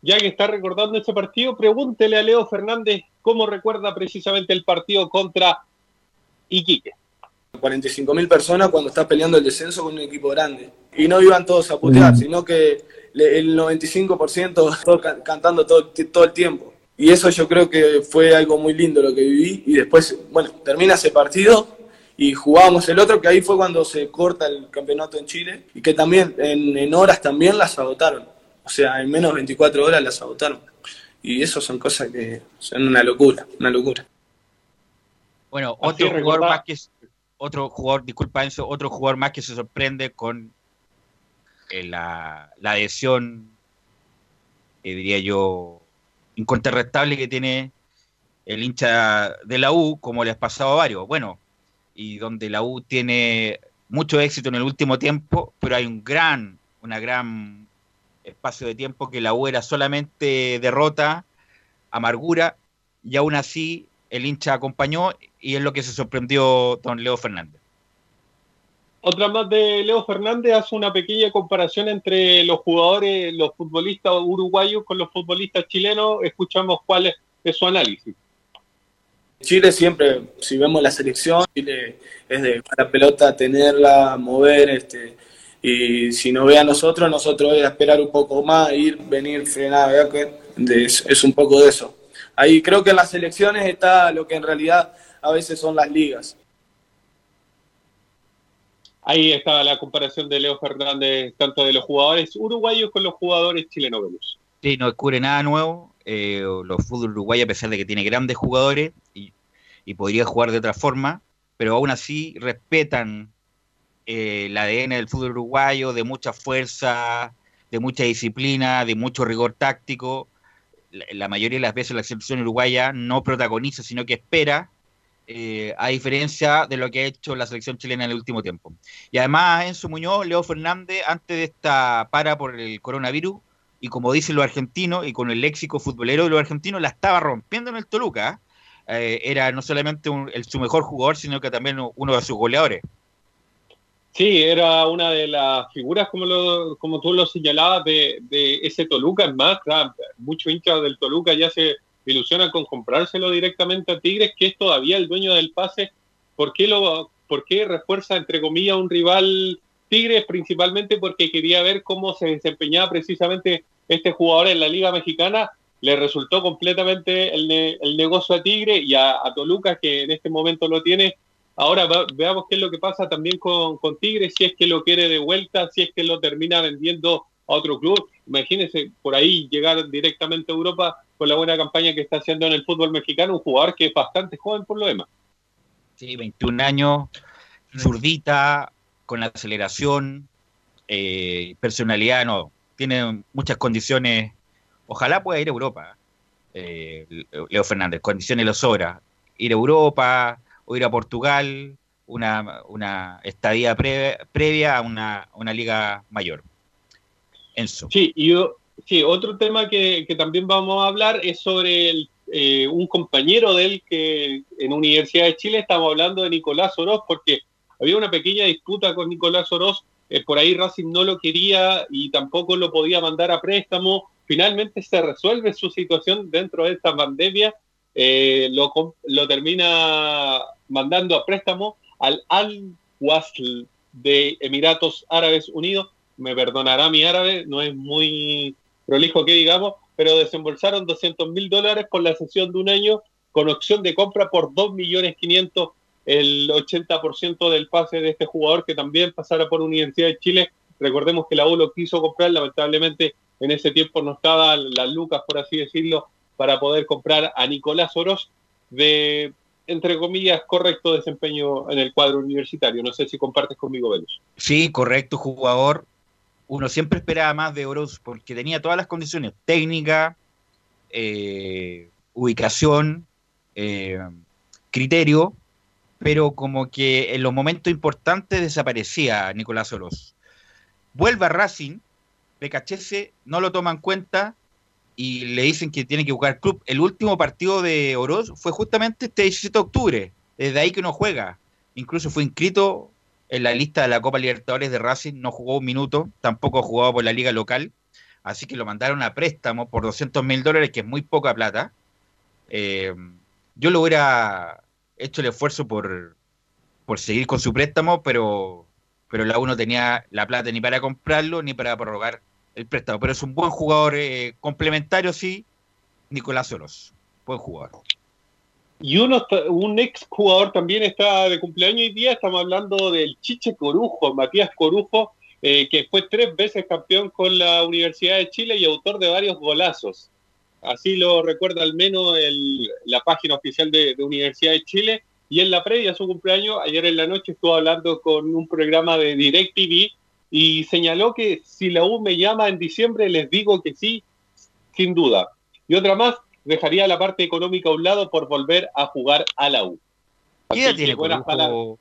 Ya que está recordando ese partido, pregúntele a Leo Fernández cómo recuerda precisamente el partido contra Iquique. 45 mil personas cuando estás peleando el descenso con un equipo grande. Y no iban todos a putear, sino que el 95% cantando todo, todo el tiempo. Y eso yo creo que fue algo muy lindo lo que viví. Y después, bueno, termina ese partido y jugábamos el otro, que ahí fue cuando se corta el campeonato en Chile. Y que también en, horas también las agotaron. O sea, en menos de 24 horas las agotaron. Y eso son cosas que son una locura, una locura. Bueno, otro jugador más que otro jugador, disculpa eso, otro jugador más que se sorprende con eh, la, adhesión, eh, diría yo, incontrastable que tiene el hincha de la U, como le ha pasado a varios. Bueno, y donde la U tiene mucho éxito en el último tiempo, pero hay un gran, una gran espacio de tiempo que la U era solamente derrota, amargura, y aún así el hincha acompañó y es lo que se sorprendió don Leo Fernández. Otra más de Leo Fernández hace una pequeña comparación entre los jugadores, los futbolistas uruguayos con los futbolistas chilenos. Escuchamos cuál es, su análisis. Chile siempre, si vemos la selección, Chile es de la pelota tenerla, mover, este, y si no ve a nosotros, nosotros es esperar un poco más, ir, venir, frenar, es, es un poco de eso. Ahí creo que en las selecciones está lo que en realidad a veces son las ligas. Ahí estaba la comparación de Leo Fernández, tanto de los jugadores uruguayos con los jugadores chilenos. Sí, no descubre nada nuevo. Eh, los fútbol uruguayos, a pesar de que tiene grandes jugadores y, podría jugar de otra forma, pero aún así respetan eh, el ADN del fútbol uruguayo, de mucha fuerza, de mucha disciplina, de mucho rigor táctico. La mayoría de las veces la selección uruguaya no protagoniza, sino que espera eh, a diferencia de lo que ha hecho la selección chilena en el último tiempo. Y además, en su Muñoz, Leo Fernández, antes de esta para por el coronavirus, y como dicen los argentinos, y con el léxico futbolero de los argentinos, la estaba rompiendo en el Toluca. Eh, era no solamente su mejor jugador, sino que también uno de sus goleadores. Sí, era una de las figuras, como, lo, como tú lo señalabas, de, de ese Toluca. Es más, muchos hinchas del Toluca ya se ilusiona con comprárselo directamente a Tigres, que es todavía el dueño del pase. ¿Por qué, lo, por qué refuerza, entre comillas, un rival Tigres? Principalmente porque quería ver cómo se desempeñaba precisamente este jugador en la Liga Mexicana. Le resultó completamente el, el negocio a Tigre y a, Toluca, que en este momento lo tiene. Ahora veamos qué es lo que pasa también con, con Tigres, si es que lo quiere de vuelta, si es que lo termina vendiendo a otro club. Imagínense por ahí llegar directamente a Europa con la buena campaña que está haciendo en el fútbol mexicano, un jugador que es bastante joven por lo demás. Sí, 21 años, zurdita, con la aceleración, eh, personalidad, no, tiene muchas condiciones. Ojalá pueda ir a Europa. eh, Leo Fernández, condiciones lo sobra. Ir a Europa o ir a Portugal, una, una estadía pre- previa a una, una liga mayor. Enzo. Sí, y sí, otro tema que, que también vamos a hablar es sobre el, eh, un compañero de él que en Universidad de Chile estamos hablando de Nicolás Oroz, porque había una pequeña disputa con Nicolás Oroz, eh, por ahí Racing no lo quería y tampoco lo podía mandar a préstamo. Finalmente se resuelve su situación dentro de esta pandemia, eh, lo, lo termina mandando a préstamo al Al Wasl de Emiratos Árabes Unidos. Me perdonará mi árabe, no es muy prolijo que digamos, pero desembolsaron 200 mil dólares por la sesión de un año con opción de compra por 2 millones 500 el 80% del pase de este jugador que también pasara por Universidad de Chile. Recordemos que la U lo quiso comprar, lamentablemente en ese tiempo no estaban las lucas, por así decirlo, para poder comprar a Nicolás Oroz de, entre comillas, correcto desempeño en el cuadro universitario. No sé si compartes conmigo, Velus. Sí, correcto, jugador. Uno siempre esperaba más de Oroz porque tenía todas las condiciones, técnica, eh, ubicación, eh, criterio, pero como que en los momentos importantes desaparecía Nicolás Oroz. Vuelve a Racing, Becachese no lo toma en cuenta y le dicen que tiene que jugar club. El último partido de Oroz fue justamente este 17 de octubre, desde ahí que no juega. Incluso fue inscrito en la lista de la Copa Libertadores de Racing, no jugó un minuto, tampoco ha jugado por la liga local, así que lo mandaron a préstamo por 200 mil dólares, que es muy poca plata. Eh, yo lo hubiera hecho el esfuerzo por, por seguir con su préstamo, pero, pero la U no tenía la plata ni para comprarlo ni para prorrogar el préstamo. Pero es un buen jugador eh, complementario, sí, Nicolás Soros, buen jugador. Y uno, un ex jugador también está de cumpleaños hoy día, estamos hablando del Chiche Corujo, Matías Corujo, eh, que fue tres veces campeón con la Universidad de Chile y autor de varios golazos. Así lo recuerda al menos el- la página oficial de, Universidad de Chile. Y en la previa su cumpleaños, ayer en la noche estuvo hablando con un programa de DirecTV y señaló que si la U me llama en diciembre, les digo que sí, sin duda. Y otra más, dejaría la parte económica a un lado por volver a jugar a la U. ¿Qué edad tiene buenas palabras. Corujo,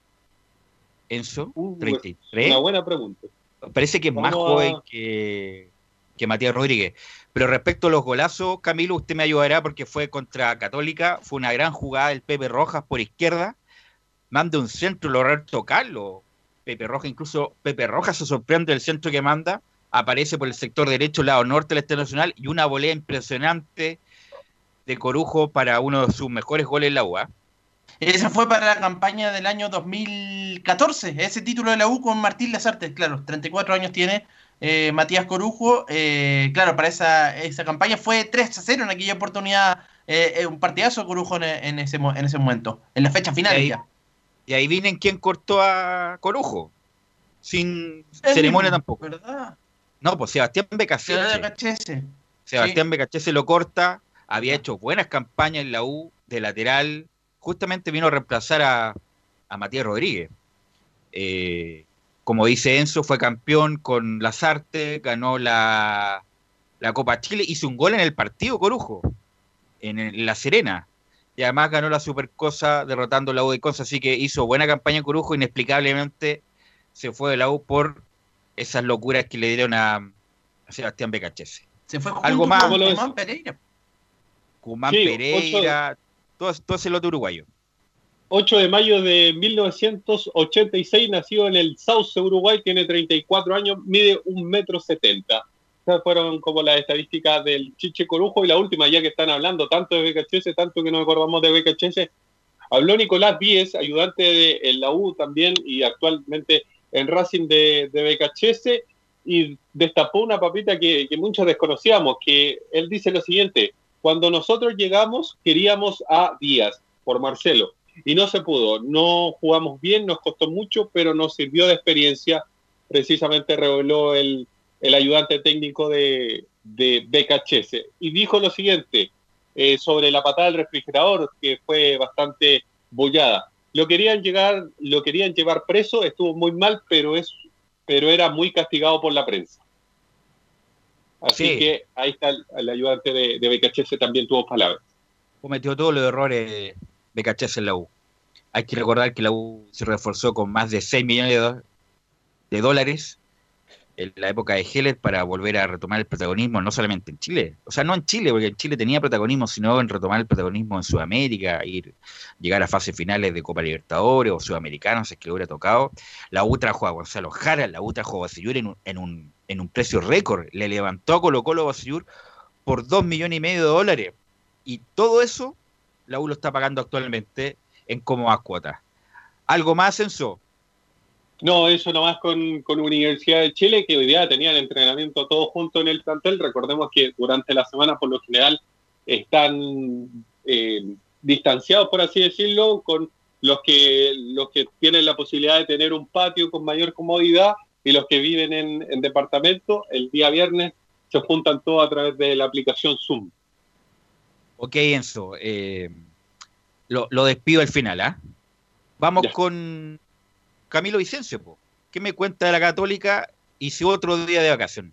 Enzo? Uh, 33. Una buena pregunta. Parece que es más a- joven que, que Matías Rodríguez. Pero respecto a los golazos, Camilo, usted me ayudará porque fue contra Católica, fue una gran jugada del Pepe Rojas por izquierda, manda un centro, Roberto Carlos, Pepe Rojas, incluso Pepe Rojas se sorprende del centro que manda, aparece por el sector derecho, lado norte del Estadio Nacional, y una volea impresionante de Corujo para uno de sus mejores goles en la UA. Esa fue para la campaña del año 2014, ese título de la U con Martín Lazarte, claro, 34 años tiene eh, Matías Corujo, eh, claro, para esa, esa campaña fue 3 a 0 en aquella oportunidad, eh, un partidazo Corujo en, en ese, en ese momento, en la fecha final ya. Y ahí vienen quién cortó a Corujo, sin ceremonia tampoco. ¿Verdad? No, pues Sebastián Sí, Becasese. Cachese. Sebastián Becachese lo corta, había hecho buenas campañas en la U de lateral, justamente vino a reemplazar a, a Matías Rodríguez. Eh, como dice Enzo, fue campeón con Lazarte, ganó la, la Copa Chile, hizo un gol en el partido Corujo, en, La Serena. Y además ganó la Supercosa derrotando la U de Conza, así que hizo buena campaña Corujo, inexplicablemente se fue de la U por esas locuras que le dieron a, a Sebastián Becachese. Se fue Algo junto más. con ¿Cómo lo Román Pereira. Cumán Sí, Pereira, todo, todo ese lote uruguayo. 8 de mayo de 1986, nació en el Sauce, Uruguay, tiene 34 años, mide 1 metro 70. Esas fueron como las estadísticas del Chiche Corujo y la última, ya que están hablando tanto de BKHS, tanto que nos acordamos de BKHS. Habló Nicolás Víez, ayudante de en la U también y actualmente en Racing de, de BKHS, y destapó una papita que, que muchos desconocíamos, que él dice lo siguiente, cuando nosotros llegamos queríamos a Díaz por Marcelo y no se pudo, no jugamos bien, nos costó mucho, pero nos sirvió de experiencia, precisamente reveló el, el ayudante técnico de, de BKHS. Y dijo lo siguiente eh, sobre la patada del refrigerador, que fue bastante bollada. Lo querían, llegar, lo querían llevar preso, estuvo muy mal, pero, es, pero era muy castigado por la prensa. Así Sí. que ahí está el, el ayudante de, de BKHS también tuvo palabras. cometió todos los errores BKHS en la U. Hay que recordar que la U se reforzó con más de 6 millones de dólares en la época de Heller para volver a retomar el protagonismo, no solamente en Chile, o sea, no en Chile, porque en Chile tenía protagonismo, sino en retomar el protagonismo en Sudamérica, ir, llegar a fases finales de Copa Libertadores o Sudamericanos, es que le hubiera tocado. La U trajo a Gonzalo Jara, la U trajo a Basillur en un, en un, en un precio récord, le levantó a Colo Colo Basillur por 2 millones y medio de dólares. Y todo eso la U está pagando actualmente en cómodas cuotas. ¿Algo más, Enzo? No, eso nomás con, con Universidad de Chile, que hoy día tenían entrenamiento todos juntos en el plantel. Recordemos que durante la semana, por lo general, están eh, distanciados, por así decirlo, con los que, los que tienen la posibilidad de tener un patio con mayor comodidad y los que viven en, en departamento. El día viernes se juntan todos a través de la aplicación Zoom. Ok, Enzo. eh, lo, lo despido al final, ¿ah? Vamos Ya. con Camilo Vicencio, po. ¿qué me cuenta de la Católica y si otro día de vacación?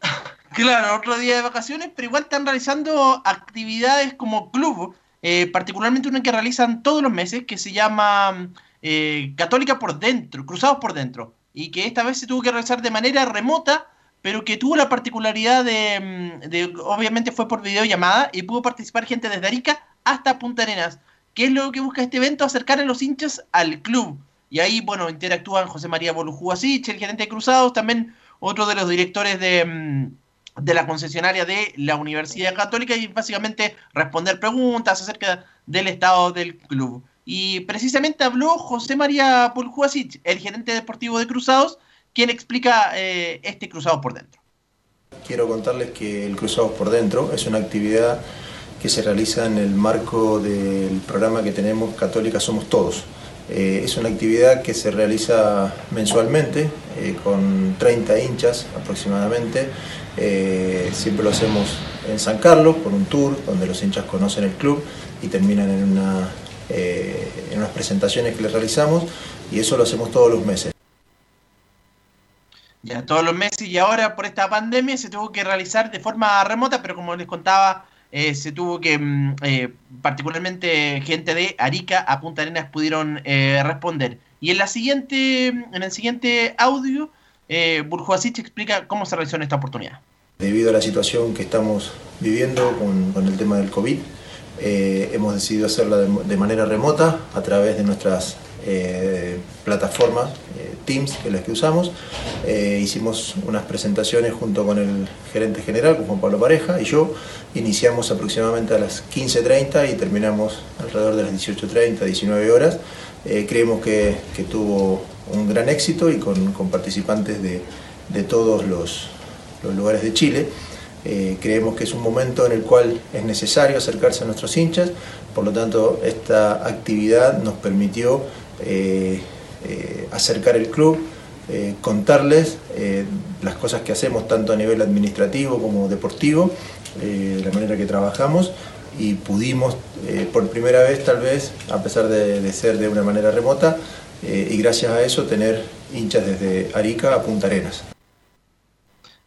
Claro, otro día de vacaciones, pero igual están realizando actividades como club, eh, particularmente una que realizan todos los meses, que se llama eh, Católica por Dentro, Cruzados por Dentro, y que esta vez se tuvo que realizar de manera remota, pero que tuvo la particularidad de, mm, de- obviamente fue por videollamada, y pudo participar gente desde Arica hasta Punta Arenas. ¿Qué es lo que busca este evento? Acercar a los hinchas al club. Y ahí, bueno, interactúan José María Bolujú Asich, el gerente de Cruzados, también otro de los directores de, mm, de la concesionaria de la Universidad Católica y básicamente responder preguntas acerca del estado del club. Y precisamente habló José María Puljuasic, el gerente deportivo de Cruzados, quien explica eh, este cruzado por dentro. Quiero contarles que el Cruzados por Dentro es una actividad que se realiza en el marco del programa que tenemos Católica Somos Todos. Eh, es una actividad que se realiza mensualmente eh, con 30 hinchas aproximadamente. Eh, siempre lo hacemos en San Carlos por un tour donde los hinchas conocen el club y terminan en, una, en unas presentaciones que les realizamos y eso lo hacemos todos los meses. Ya todos los meses y ahora por esta pandemia se tuvo que realizar de forma remota, pero como les contaba, eh, se tuvo que, mm, eh, particularmente gente de Arica a Punta Arenas pudieron eh, responder. Y en, la siguiente, en el siguiente audio, eh, Burjuasic explica cómo se realizó en esta oportunidad. Debido a la situación que estamos viviendo con, con el tema del COVID, hemos decidido hacerla de, de manera remota a través de nuestras plataformas Teams, que es las que usamos. Eh, hicimos unas presentaciones junto con el gerente general, con Juan Pablo Pareja, y yo. Iniciamos aproximadamente a las 15.30 y terminamos alrededor de las 18.30, 19 horas. Eh, creemos que, tuvo un gran éxito y con, con participantes de, de todos los, los lugares de Chile. Eh, creemos que es un momento en el cual es necesario acercarse a nuestros hinchas, por lo tanto esta actividad nos permitió eh, eh, acercar el club, eh, contarles eh, las cosas que hacemos tanto a nivel administrativo como deportivo, de la manera que trabajamos y pudimos por primera vez tal vez, a pesar de, ser de una manera remota, y gracias a eso tener hinchas desde Arica a Punta Arenas.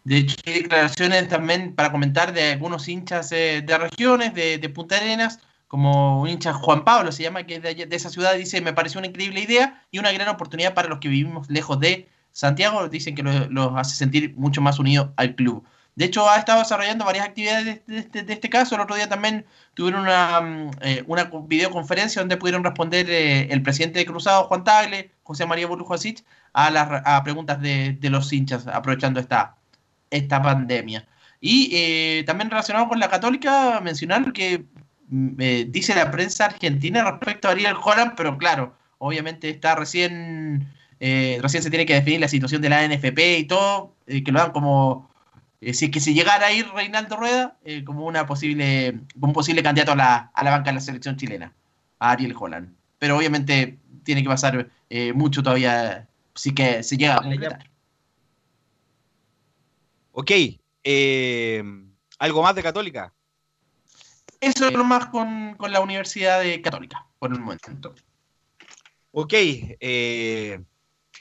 De hecho, hay declaraciones también para comentar de algunos hinchas de regiones, de Punta Arenas, como un hincha Juan Pablo se llama, que es de, esa ciudad, dice, me pareció una increíble idea y una gran oportunidad para los que vivimos lejos de Santiago, dicen que lo- los hace sentir mucho más unidos al club. De hecho, ha estado desarrollando varias actividades de, de de este caso. El otro día también tuvieron una, mm, eh, una videoconferencia donde pudieron responder eh, el presidente de Cruzado, Juan Tagle, José María Burujasic, a las a preguntas de, de los hinchas, aprovechando esta, esta pandemia. Y eh, también relacionado con la católica, mencionar que eh, dice la prensa argentina respecto a Ariel Holland, pero claro, obviamente está recién, eh, recién se tiene que definir la situación de la NFP y todo, eh, que lo dan como, si que si llegara a ir Reinaldo Rueda, como una posible, como un posible candidato a la, a la banca de la selección chilena, a Ariel Holland. Pero obviamente tiene que pasar mucho todavía, si que se llega a completar. Ok, ¿algo más de Católica? Eso es lo más con, con la Universidad de Católica, por el momento. Ok, eh,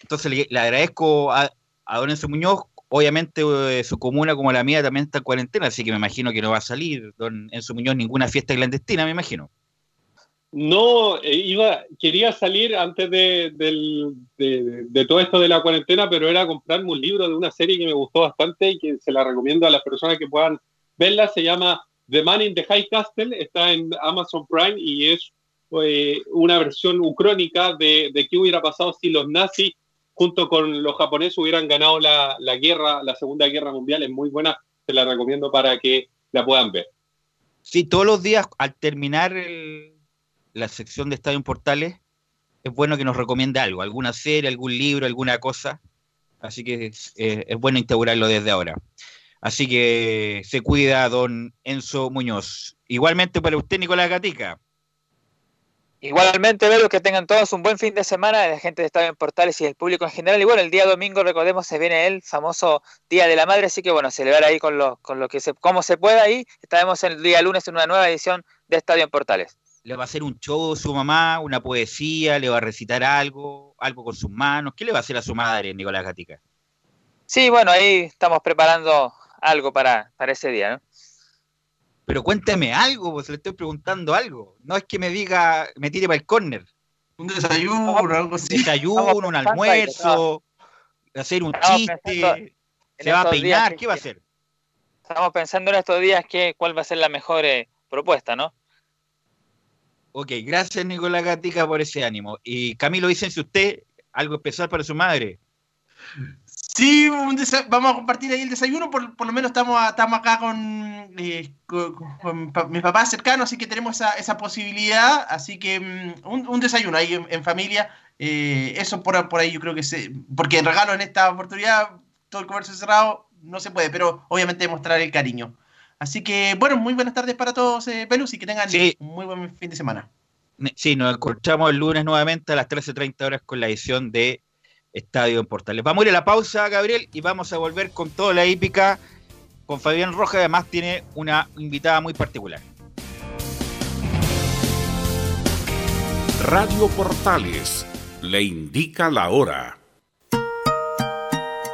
entonces le, le agradezco a, a Don Enzo Muñoz obviamente eh, su comuna como la mía también está en cuarentena, así que me imagino que no va a salir don Enzo Muñoz ninguna fiesta clandestina, me imagino. No, eh, iba, quería salir antes de, del- de- de todo esto de la cuarentena, pero era comprarme un libro de una serie que me gustó bastante y que se la recomiendo a las personas que puedan verla. Se llama The Man in the High Castle, está en Amazon Prime y es eh, una versión ucrónica de, de qué hubiera pasado si los nazis junto con los japoneses hubieran ganado la, la guerra, la Segunda Guerra Mundial. Es muy buena, se la recomiendo para que la puedan ver. Sí, todos los días al terminar el- la sección de Estadio en Portales, es bueno que nos recomiende algo, alguna serie, algún libro, alguna cosa. Así que es, eh, es bueno instaurarlo desde ahora. Así que se cuida don Enzo Muñoz. Igualmente para usted, Nicolás Gatica. Igualmente, Velus, que tengan todos un buen fin de semana, la gente de Estadio en Portales y el público en general. Y bueno, el día domingo, recordemos, se viene el famoso Día de la Madre, así que bueno, celebrar ahí con lo, con lo que se, como se pueda y estaremos el día lunes en una nueva edición de Estadio en Portales. ¿Le va a hacer un show su mamá, una poesía? ¿Le va a recitar algo? ¿Algo con sus manos? ¿Qué le va a hacer a su madre, Nicolás Gatica? Sí, bueno, ahí estamos preparando algo para, para ese día, ¿no? Pero cuénteme algo, pues le estoy preguntando algo. No es que me diga, me tire para el córner. Un desayuno, algo así. Desayuno, un pensando ahí, almuerzo, hacer un chiste, se va a días peinar, ¿qué va a hacer? Estamos pensando en estos días que, cuál va a ser la mejor eh, propuesta, ¿no? Ok, gracias Nicolás Gatica por ese ánimo. Y Camilo, dicen si usted algo especial para su madre. Sí, vamos a compartir ahí el desayuno, por, por lo menos estamos, estamos acá con, eh, con, con pa- mis papás cercanos, así que tenemos esa, esa posibilidad, así que mm, un, un desayuno ahí en, en familia, eh, eso por, por ahí yo creo que se, porque el regalo en esta oportunidad, todo el comercio cerrado, no se puede, pero obviamente mostrar el cariño. Así que, bueno, muy buenas tardes para todos, eh, Pelus, y que tengan Sí. un muy buen fin de semana. Sí, nos encontramos el lunes nuevamente a las 13.30 horas con la edición de Estadio en Portales. Vamos a ir a la pausa, Gabriel, y vamos a volver con toda la hípica con Fabián Roja. Además, tiene una invitada muy particular. Radio Portales le indica la hora.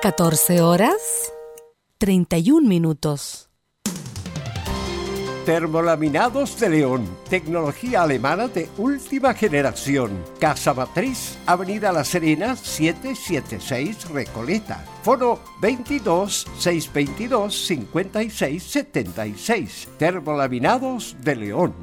14 horas 31 minutos. Termolaminados de León, tecnología alemana de última generación. Casa Matriz, Avenida La Serena, 776 Recoleta. Foro 22 622 56 76. Termolaminados de León.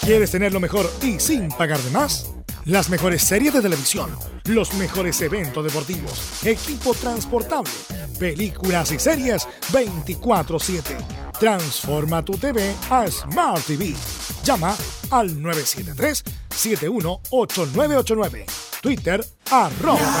¿Quieres tener lo mejor y sin pagar de más? Las mejores series de televisión, los mejores eventos deportivos, equipo transportable, películas y series 24/7. Transforma tu TV a Smart TV. Llama al 973-718989. Twitter arroba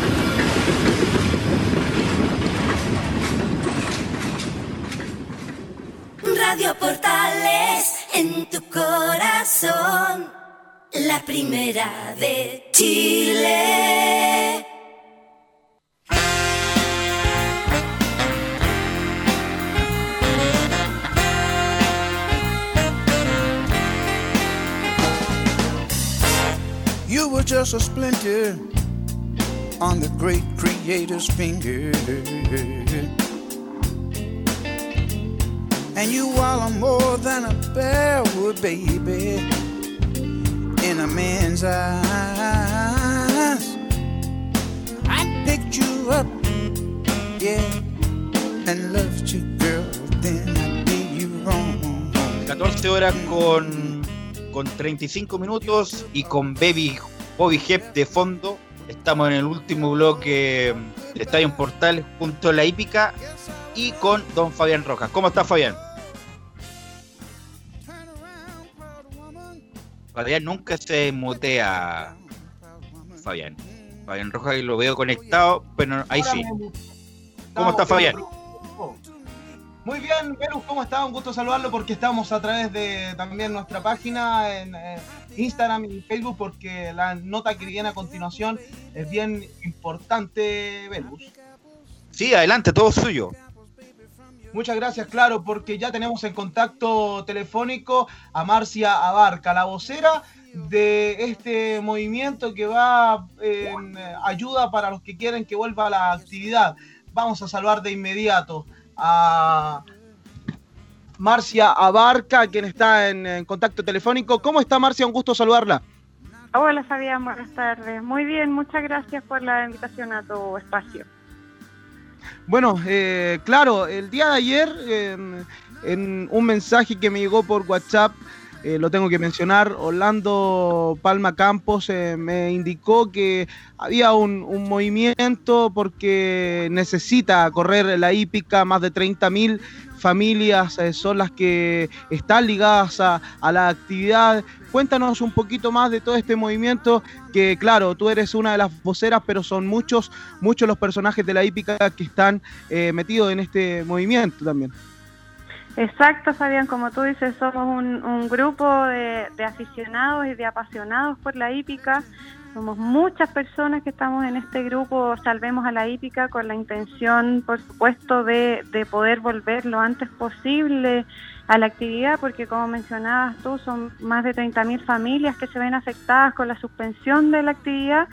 Radio Portales en tu corazón, la primera de Chile. You were just a splinter on the great creator's finger. And you are more than a would, baby, in a man's eyes. I picked you up, yeah, and loved you, girl. Then I did you wrong. 14 horas con, con 35 minutos y con Baby Bobby Hep de fondo. Estamos en el último bloque de Estadio Portal junto a la hípica y con don Fabián Rojas. ¿Cómo está Fabián? Fabián nunca se mutea. Fabián. Fabián Rojas lo veo conectado, pero ahí sí. ¿Cómo está Fabián? Muy bien, Perú, ¿cómo está? Un gusto saludarlo porque estamos a través de también nuestra página en eh, Instagram y Facebook porque la nota que viene a continuación es bien importante, Velus. Sí, adelante, todo suyo. Muchas gracias, claro, porque ya tenemos en contacto telefónico a Marcia Abarca, la vocera de este movimiento que va en ayuda para los que quieren que vuelva la actividad. Vamos a saludar de inmediato a Marcia Abarca, quien está en, en, contacto telefónico. ¿Cómo está Marcia? Un gusto saludarla. Hola Fabián, buenas tardes. Muy bien, muchas gracias por la invitación a tu espacio. Bueno, eh, claro, el día de ayer, en, en, un mensaje que me llegó por WhatsApp, eh, lo tengo que mencionar, Orlando Palma Campos eh, me indicó que había un, un, movimiento porque necesita correr la hípica, más de 30.000 familias eh, son las que están ligadas a, a, la actividad. Cuéntanos un poquito más de todo este movimiento, que claro, tú eres una de las voceras, pero son muchos, muchos los personajes de la hípica que están eh, metidos en este movimiento también. Exacto, Fabián, como tú dices, somos un, grupo de, aficionados y de apasionados por la hípica. Somos muchas personas que estamos en este grupo Salvemos a la Hípica con la intención, por supuesto, de, de poder volver lo antes posible a la actividad, porque como mencionabas tú, son más de 30.000 familias que se ven afectadas con la suspensión de la actividad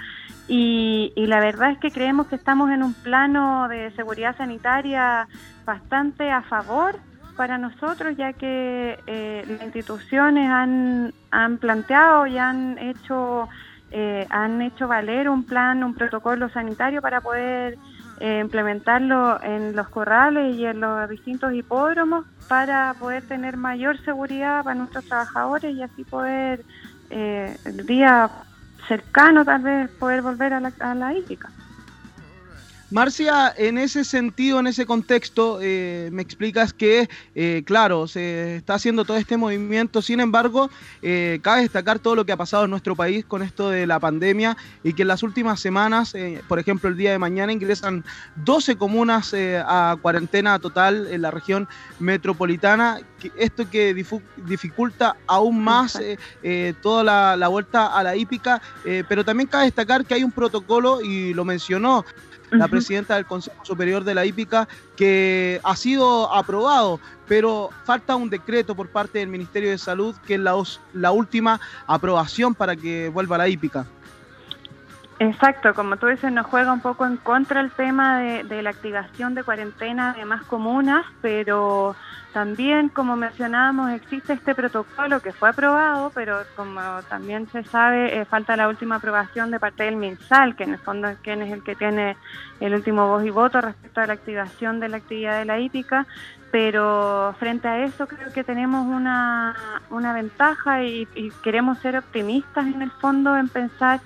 y, y la verdad es que creemos que estamos en un plano de seguridad sanitaria bastante a favor para nosotros, ya que eh, las instituciones han, han planteado y han hecho, eh, han hecho valer un plan, un protocolo sanitario para poder eh, implementarlo en los corrales y en los distintos hipódromos para poder tener mayor seguridad para nuestros trabajadores y así poder el día cercano tal vez poder volver a la, a la. Marcia, en ese sentido, en ese contexto, eh, me explicas que, eh, claro, se está haciendo todo este movimiento, sin embargo, eh, cabe destacar todo lo que ha pasado en nuestro país con esto de la pandemia y que en las últimas semanas, por ejemplo, el día de mañana ingresan 12 comunas a cuarentena total en la región metropolitana, que esto que dificulta aún más toda la, la, vuelta a la hípica, pero también cabe destacar que hay un protocolo, y lo mencionó, la presidenta del Consejo Superior de la Hípica, que ha sido aprobado, pero falta un decreto por parte del Ministerio de Salud, que es la, la última aprobación para que vuelva la hípica. Exacto, como tú dices, nos juega un poco en contra el tema de, la activación de cuarentena de más comunas, pero también, como mencionábamos, existe este protocolo que fue aprobado, pero como también se sabe, eh, falta la última aprobación de parte del MinSal, que en el fondo es quien es el que tiene el último voz y voto respecto a la activación de la actividad de la hípica. Pero frente a eso creo que tenemos una, una ventaja y queremos ser optimistas en el fondo en pensar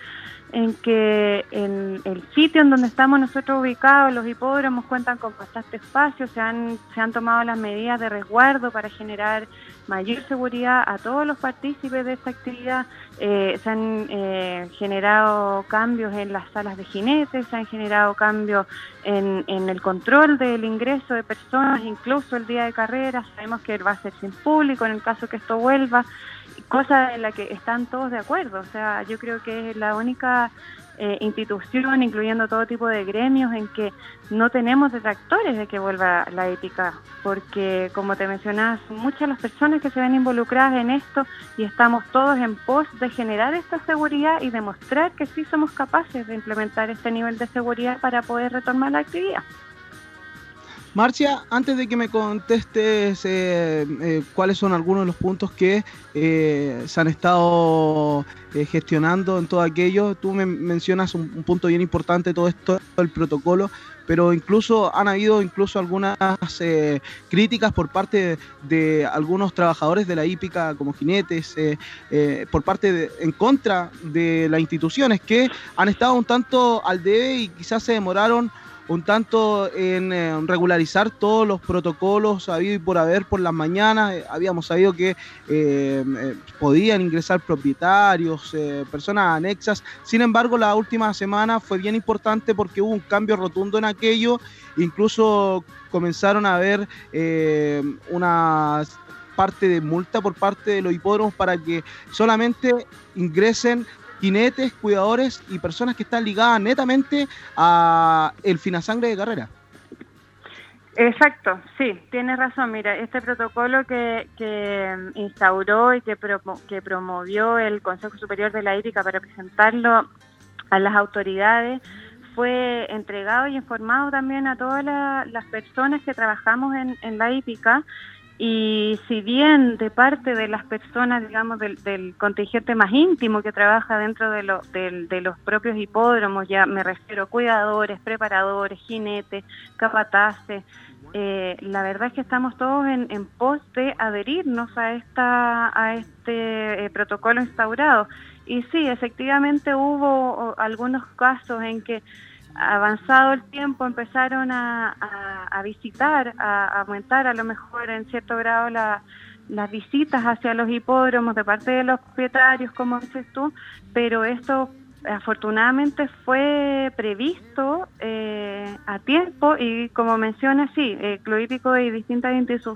en que en el sitio en donde estamos nosotros ubicados, los hipódromos cuentan con bastante espacio, se han, se han tomado las medidas de resguardo para generar mayor seguridad a todos los partícipes de esta actividad, eh, se han eh, generado cambios en las salas de jinetes, se han generado cambios en, en el control del ingreso de personas, incluso el día de carrera, sabemos que va a ser sin público en el caso que esto vuelva cosa en la que están todos de acuerdo. O sea, yo creo que es la única eh, institución, incluyendo todo tipo de gremios, en que no tenemos detractores de que vuelva la ética, porque como te mencionas, muchas las personas que se ven involucradas en esto y estamos todos en pos de generar esta seguridad y demostrar que sí somos capaces de implementar este nivel de seguridad para poder retomar la actividad. Marcia, antes de que me contestes eh, eh, cuáles son algunos de los puntos que eh, se han estado gestionando en todo aquello, tú me mencionas un, punto bien importante, todo esto, el protocolo, pero incluso han habido incluso algunas críticas por parte de, algunos trabajadores de la hípica como jinetes, por parte de, en contra de las instituciones que han estado un tanto al debe y quizás se demoraron un tanto en eh, regularizar todos los protocolos habido y por haber por las mañanas. Eh, habíamos sabido que eh, podían ingresar propietarios, personas anexas. Sin embargo, la última semana fue bien importante porque hubo un cambio rotundo en aquello. Incluso comenzaron a haber una parte de multa por parte de los hipódromos para que solamente ingresen jinetes, cuidadores y personas que están ligadas netamente a el finasangre de carrera. Exacto, sí, tienes razón. Mira, este protocolo que, que instauró y que, que promovió el Consejo Superior de la Hípica para presentarlo a las autoridades fue entregado y informado también a todas las personas que trabajamos en, en la hípica y si bien de parte de las personas, digamos, del, contingente más íntimo que trabaja dentro de, de, los propios hipódromos, ya me refiero cuidadores, preparadores, jinetes, capataces, eh, la verdad es que estamos todos en, pos de adherirnos a, esta, a este eh, protocolo instaurado. Y sí, efectivamente hubo algunos casos en que avanzado el tiempo empezaron a, visitar, a, aumentar a lo mejor en cierto grado las visitas hacia los hipódromos de parte de los propietarios, como dices tú, pero esto afortunadamente fue previsto eh, a tiempo y como menciona, sí, el Club Hípico y distintas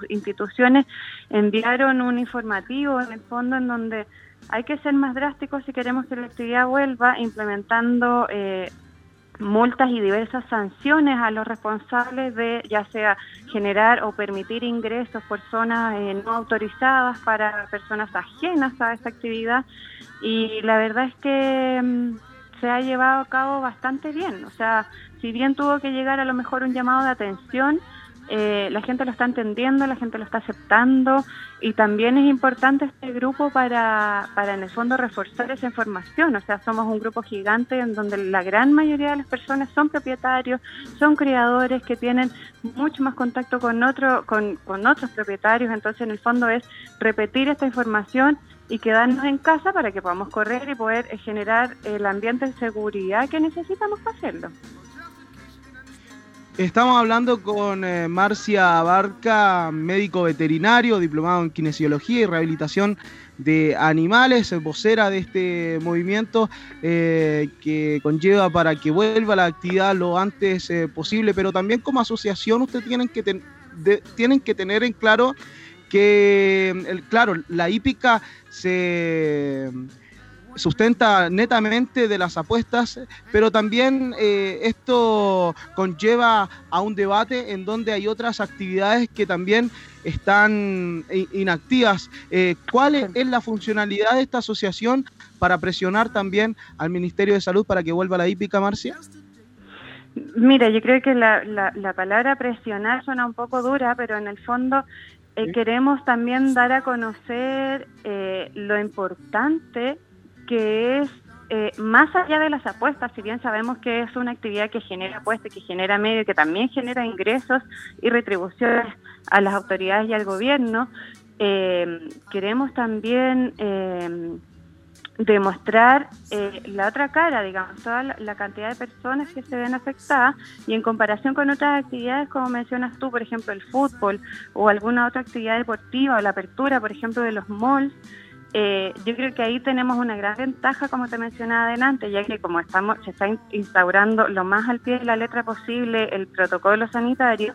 instituciones enviaron un informativo en el fondo en donde hay que ser más drásticos si queremos que la actividad vuelva, implementando eh, multas y diversas sanciones a los responsables de ya sea generar o permitir ingresos por zonas eh, no autorizadas para personas ajenas a esta actividad. Y la verdad es que mm, se ha llevado a cabo bastante bien, o sea, si bien tuvo que llegar a lo mejor un llamado de atención, eh, la gente lo está entendiendo, la gente lo está aceptando y también es importante este grupo para, para en el fondo reforzar esa información. O sea, somos un grupo gigante en donde la gran mayoría de las personas son propietarios, son criadores que tienen mucho más contacto con, otro, con, con otros propietarios. Entonces, en el fondo es repetir esta información y quedarnos en casa para que podamos correr y poder generar el ambiente de seguridad que necesitamos para hacerlo. Estamos hablando con eh, Marcia Barca, médico veterinario, diplomado en kinesiología y rehabilitación de animales, vocera de este movimiento eh, que conlleva para que vuelva la actividad lo antes eh, posible, pero también como asociación ustedes tienen que, tienen que tener en claro que, claro, la hípica se sustenta netamente de las apuestas, pero también eh, esto conlleva a un debate en donde hay otras actividades que también están inactivas. Eh, ¿Cuál es la funcionalidad de esta asociación para presionar también al Ministerio de Salud para que vuelva la hípica, Marcia? Mira, yo creo que la, la, palabra presionar suena un poco dura, pero en el fondo eh, queremos también dar a conocer lo importante que es eh, más allá de las apuestas, si bien sabemos que es una actividad que genera apuestas, que genera medio, que también genera ingresos y retribuciones a las autoridades y al gobierno, eh, queremos también eh, demostrar eh, la otra cara, digamos, toda la, la cantidad de personas que se ven afectadas y en comparación con otras actividades, como mencionas tú, por ejemplo, el fútbol o alguna otra actividad deportiva o la apertura, por ejemplo, de los malls, eh, yo creo que ahí tenemos una gran ventaja, como te mencionaba adelante, ya que como estamos, se está in- instaurando lo más al pie de la letra posible el protocolo sanitario,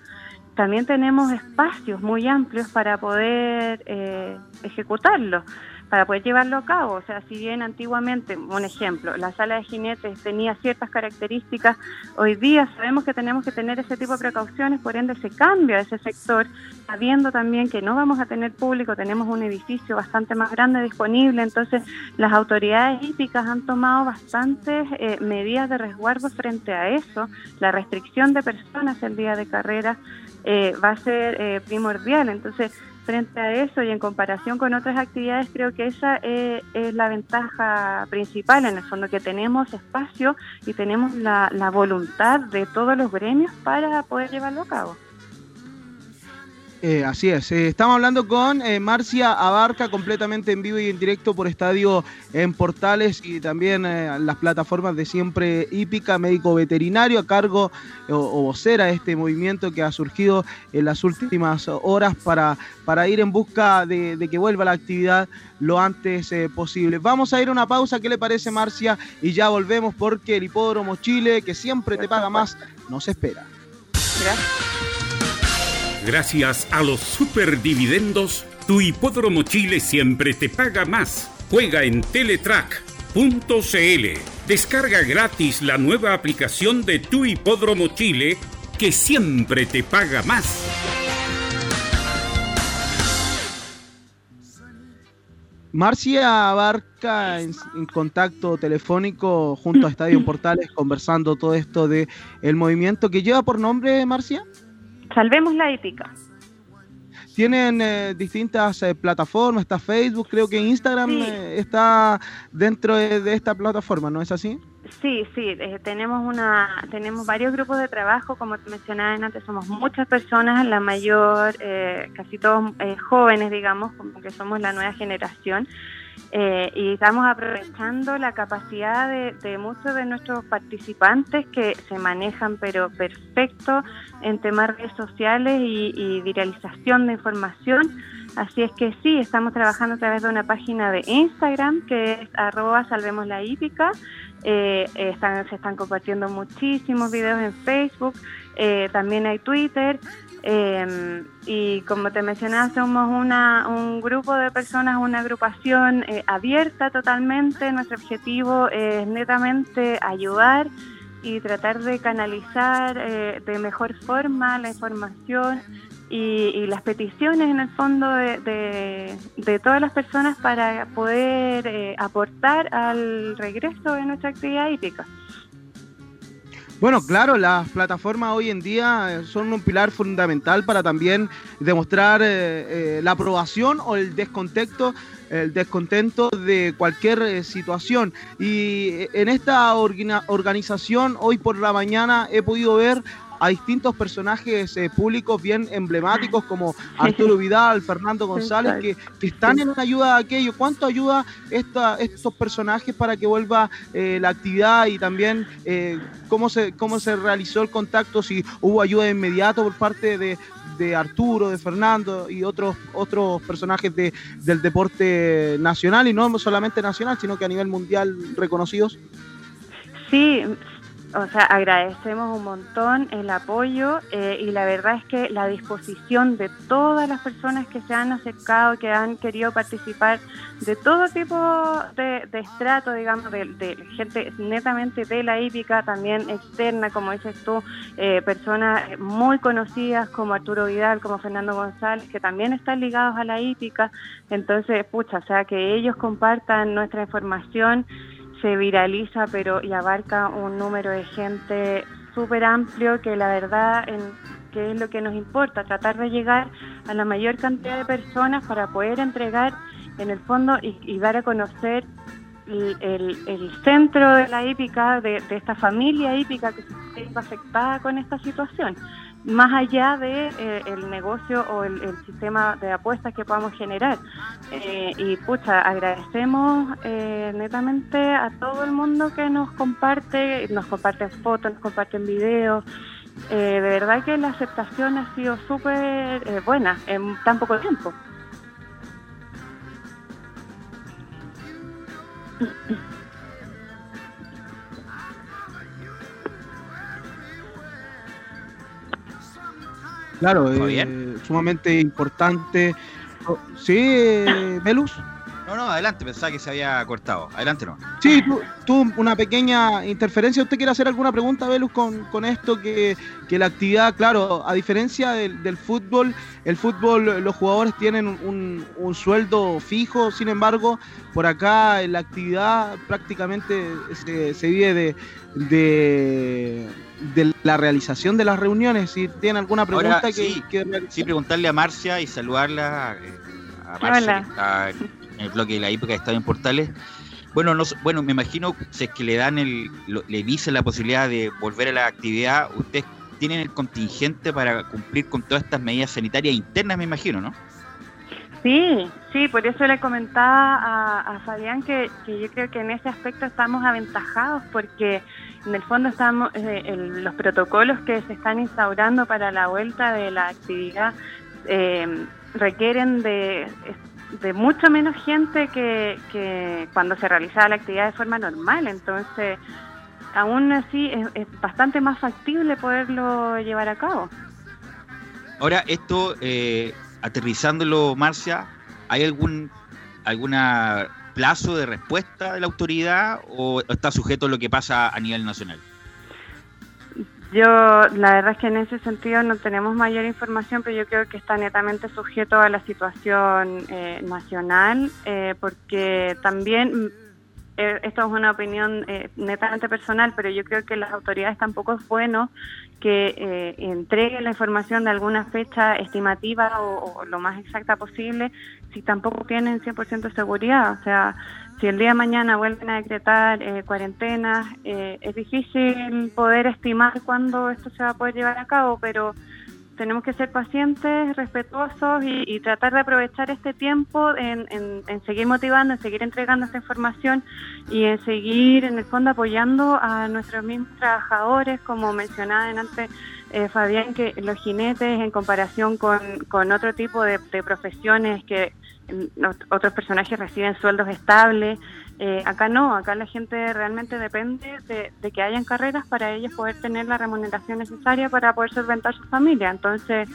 también tenemos espacios muy amplios para poder eh, ejecutarlo, para poder llevarlo a cabo. O sea, si bien antiguamente, un ejemplo, la sala de jinetes tenía ciertas características, hoy día sabemos que tenemos que tener ese tipo de precauciones, por ende se cambia ese sector, sabiendo también que no vamos a tener público, tenemos un edificio bastante más grande disponible, entonces las autoridades hípicas han tomado bastantes eh, medidas de resguardo frente a eso, la restricción de personas el día de carrera eh, va a ser eh, primordial, entonces frente a eso y en comparación con otras actividades creo que esa eh, es la ventaja principal en el fondo que tenemos espacio y tenemos la, la voluntad de todos los gremios para poder llevarlo a cabo. Eh, así es, eh, estamos hablando con eh, Marcia Abarca completamente en vivo y en directo por estadio en Portales y también las plataformas de siempre hípica, médico veterinario a cargo o, vocera de este movimiento que ha surgido en las últimas horas para, para ir en busca de, de que vuelva la actividad lo antes posible. Vamos a ir a una pausa, ¿qué le parece Marcia? Y ya volvemos porque el hipódromo Chile, que siempre te paga más, nos espera. Gracias a los superdividendos, tu hipódromo Chile siempre te paga más. Juega en teletrack.cl. Descarga gratis la nueva aplicación de tu hipódromo Chile que siempre te paga más. Marcia Abarca en, en contacto telefónico junto a Estadio Portales conversando todo esto de el movimiento que lleva por nombre Marcia. Salvemos la hípica. Tienen eh, distintas eh, plataformas, está Facebook, creo que Instagram Sí. eh, está dentro de, de esta plataforma, ¿no es así? Sí, sí, eh, tenemos una, tenemos varios grupos de trabajo, como te mencionaba antes, somos muchas personas, la mayor, eh, casi todos eh, jóvenes, digamos, como que somos la nueva generación, eh, y estamos aprovechando la capacidad de, de muchos de nuestros participantes que se manejan, pero perfecto en temas de redes sociales y, y viralización de información. Así es que sí, estamos trabajando a través de una página de Instagram que es arroba salvemos la hípica. Eh, están, se están compartiendo muchísimos videos en Facebook, eh, también hay Twitter. Eh, y como te mencionaba, somos una, un grupo de personas, una agrupación eh, abierta totalmente. Nuestro objetivo es netamente ayudar y tratar de canalizar eh, de mejor forma la información y, y las peticiones en el fondo de, de- de todas las personas para poder eh, aportar al regreso de nuestra actividad hípica. Bueno, claro, las plataformas hoy en día eh, son un pilar fundamental para también demostrar eh, eh, la aprobación o el descontento, el descontento de cualquier situación. Y en esta organización, hoy por la mañana, he podido ver a distintos personajes eh, públicos bien emblemáticos como Arturo Vidal, Fernando González, que, que están en ayuda a aquello. ¿Cuánto ayuda esta, estos personajes para que vuelva eh, la actividad y también eh, cómo, se, cómo se realizó el contacto? Si hubo ayuda inmediata por parte de, de Arturo, de Fernando y otros, otros personajes de, del deporte nacional y no solamente nacional, sino que a nivel mundial reconocidos. Sí, o sea, agradecemos un montón el apoyo eh, y la verdad es que la disposición de todas las personas que se han acercado, que han querido participar de todo tipo de, estrato, digamos, de, de gente netamente de la hípica, también externa, como dices tú, eh, personas muy conocidas como Arturo Vidal, como Fernando González, que también están ligados a la hípica. Entonces, pucha, o sea, que ellos compartan nuestra información se viraliza pero y abarca un número de gente súper amplio que la verdad en, que es lo que nos importa, tratar de llegar a la mayor cantidad de personas para poder entregar en el fondo y, dar a conocer el, el- centro de la hípica, de, de esta familia hípica que se está afectada con esta situación. Más allá de eh, el negocio o el, sistema de apuestas que podamos generar. Eh, y pucha, agradecemos eh, netamente a todo el mundo que nos comparte, nos comparten fotos, nos comparten videos. Eh, de verdad que la aceptación ha sido súper buena en tan poco tiempo. Claro, ¿Todo eh, sumamente importante. Oh, Sí, eh, Velus. No, no, adelante, pensaba que se había cortado. Adelante, no. Sí, tú, tú una pequeña interferencia. ¿Usted quiere hacer alguna pregunta, Velus, con, con esto? Que, que la actividad, claro, a diferencia del, del fútbol, el fútbol, los jugadores tienen un, un sueldo fijo, sin embargo, por acá en la actividad prácticamente se, se vive de, de, de la realización de las reuniones. Si tiene alguna pregunta Ahora, que, sí, que sí, preguntarle a Marcia y saludarla eh, a Marcia Hola. que está en el bloque de la época de Estadio en Portales. Bueno, no, bueno, me imagino si es que le dan el, lo- le dicen la posibilidad de volver a la actividad, ustedes tienen el contingente para cumplir con todas estas medidas sanitarias internas, me imagino, ¿no? Sí, sí, por eso le comentaba a, a Fabián que, que yo creo que en ese aspecto estamos aventajados porque en el fondo estamos eh, los protocolos que se están instaurando para la vuelta de la actividad eh, requieren de, de mucho menos gente que, que cuando se realizaba la actividad de forma normal. Entonces, aún así es, es bastante más factible poderlo llevar a cabo. Ahora, esto, eh, aterrizándolo, Marcia, ¿hay algún alguna plazo de respuesta de la autoridad o está sujeto a lo que pasa a nivel nacional? Yo, la verdad es que en ese sentido no tenemos mayor información, pero yo creo que está netamente sujeto a la situación eh, nacional, eh, porque también, mm, eh, esto es una opinión eh, netamente personal, pero yo creo que las autoridades tampoco es bueno que eh, entreguen la información de alguna fecha estimativa o, o lo más exacta posible si tampoco tienen 100% de seguridad. O sea, si el día de mañana vuelven a decretar eh, cuarentenas, eh, es difícil poder estimar cuándo esto se va a poder llevar a cabo, pero tenemos que ser pacientes, respetuosos y, tratar de aprovechar este tiempo en, seguir motivando, en seguir entregando esta información y en seguir, en el fondo, apoyando a nuestros mismos trabajadores, como mencionaba antes eh, Fabián, que los jinetes en comparación con, con otro tipo de, profesiones que mm, ot- otros personajes reciben sueldos estables, eh, acá no, acá la gente realmente depende de, de que hayan carreras para ellos poder tener la remuneración necesaria para poder solventar su familia. Entonces,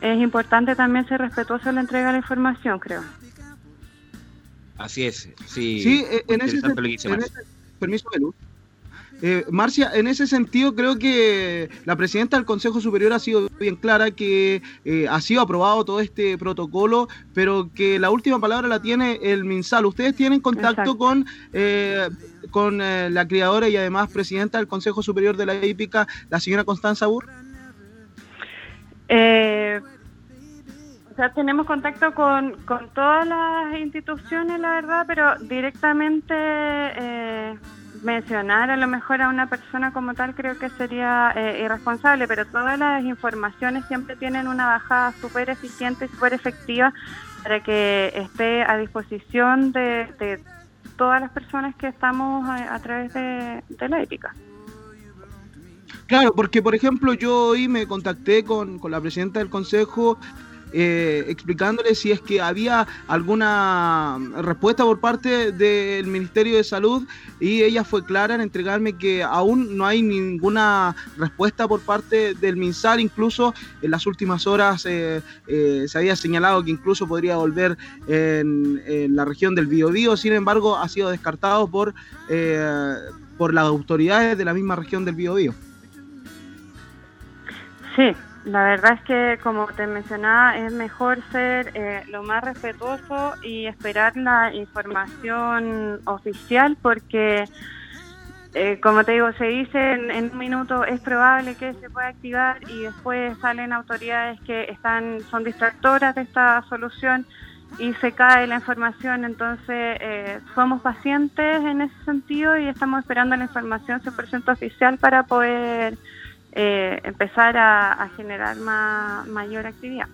es importante también ser respetuoso en la entrega de la información, creo. Así es, sí. Sí, muy en ese, interesante lo que dice en ese- permiso, Belú. Eh, Marcia, en ese sentido creo que la presidenta del Consejo Superior ha sido bien clara que eh, ha sido aprobado todo este protocolo, pero que la última palabra la tiene el MinSal. ¿Ustedes tienen contacto Exacto. con, eh, con eh, la criadora y además presidenta del Consejo Superior de la Hípica, la señora Constanza Burr? Eh, o sea, tenemos contacto con, con todas las instituciones, la verdad, pero directamente eh, mencionar a lo mejor a una persona como tal creo que sería eh, irresponsable, pero todas las informaciones siempre tienen una bajada súper eficiente y súper efectiva para que esté a disposición de, de todas las personas que estamos a, a través de, de la ética. Claro, porque por ejemplo yo hoy me contacté con, con la presidenta del consejo eh, explicándole si es que había alguna respuesta por parte del Ministerio de Salud y ella fue clara en entregarme que aún no hay ninguna respuesta por parte del MinSal, incluso en las últimas horas eh, eh, se había señalado que incluso podría volver en, la región del Biobío, sin embargo ha sido descartado por, eh, por las autoridades de la misma región del Biobío. Sí, la verdad es que, como te mencionaba, es mejor ser eh, lo más respetuoso y esperar la información oficial porque, eh, como te digo, se dice en, en un minuto es probable que se pueda activar y después salen autoridades que están son distractoras de esta solución y se cae la información. Entonces, eh, somos pacientes en ese sentido y estamos esperando la información 100% oficial para poder eh, empezar a, generar mayor actividad.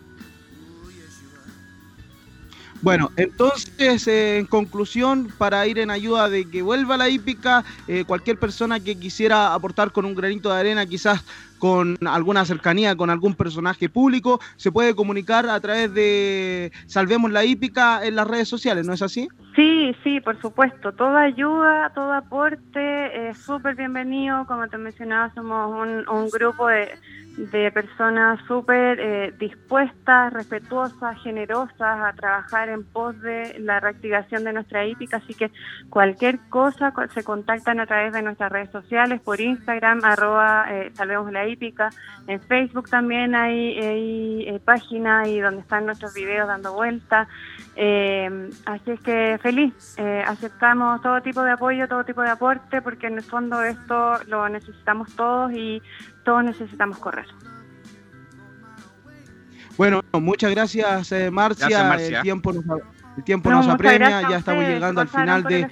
Bueno, entonces, eh, en conclusión, para ir en ayuda de que vuelva la hípica, eh, cualquier persona que quisiera aportar con un granito de arena, quizás con alguna cercanía con algún personaje público, se puede comunicar a través de Salvemos la hípica en las redes sociales, ¿no es así? Sí, sí, por supuesto. Toda ayuda, todo aporte es súper bienvenido. Como te mencionaba, somos un, grupo de, personas súper eh, dispuestas, respetuosas, generosas a trabajar en pos de la reactivación de nuestra hípica. Así que cualquier cosa co- se contactan a través de nuestras redes sociales, por Instagram, arroba eh, Salvemos la hípica. En Facebook también hay, hay, eh, página y donde están nuestros videos dando vuelta. Eh, así es que feliz, eh, aceptamos todo tipo de apoyo, todo tipo de aporte, porque en el fondo esto lo necesitamos todos y todos necesitamos correr. Bueno, muchas gracias, eh, Marcia. Gracias, Marcia. El tiempo nos, el tiempo No, nos apremia, gracias ya estamos ustedes, llegando al final de,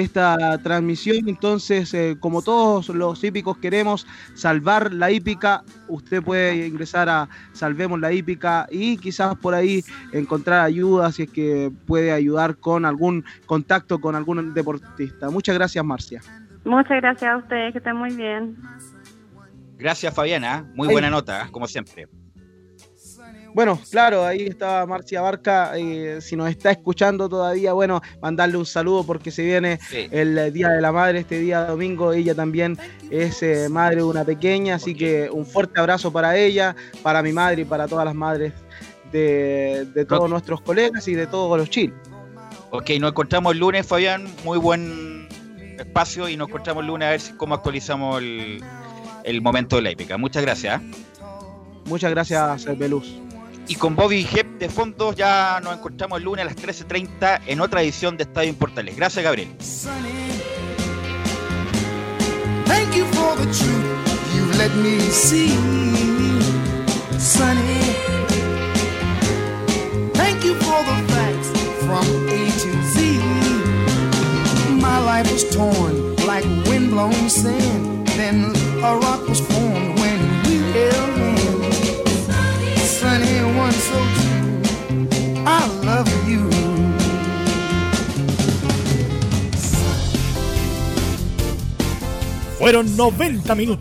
esta transmisión. Entonces, eh, como todos los hípicos queremos salvar la hípica, usted puede ingresar a Salvemos la hípica y quizás por ahí encontrar ayuda si es que puede ayudar con algún contacto con algún deportista. Muchas gracias, Marcia. Muchas gracias a ustedes, que estén muy bien. Gracias, Fabiana. Muy Ay. buena nota, como siempre. Bueno, claro, ahí está Marcia Barca. eh, si nos está escuchando todavía, bueno, mandarle un saludo porque se viene Sí. el eh, Día de la Madre este día domingo. Ella también es eh, madre de una pequeña, así que un fuerte abrazo para ella, para mi madre y para todas las madres de, de todos nuestros colegas y de todos los chiles. Ok, nos encontramos el lunes, Fabián. Muy buen espacio y nos encontramos el lunes a ver si, cómo actualizamos el, el momento de la épica. Muchas gracias. ¿eh? Muchas gracias, Belus. Y con Bobby Hep de fondo ya nos encontramos el lunes a las 13.30 en otra edición de Estadio Importales. Gracias, Gabriel. Thank you for the truth you've let me see, Sonny. Thank you for the facts from A to Z. My life was torn like windblown sand. Then a rock was formed when we held I love you. Fueron 90 minutos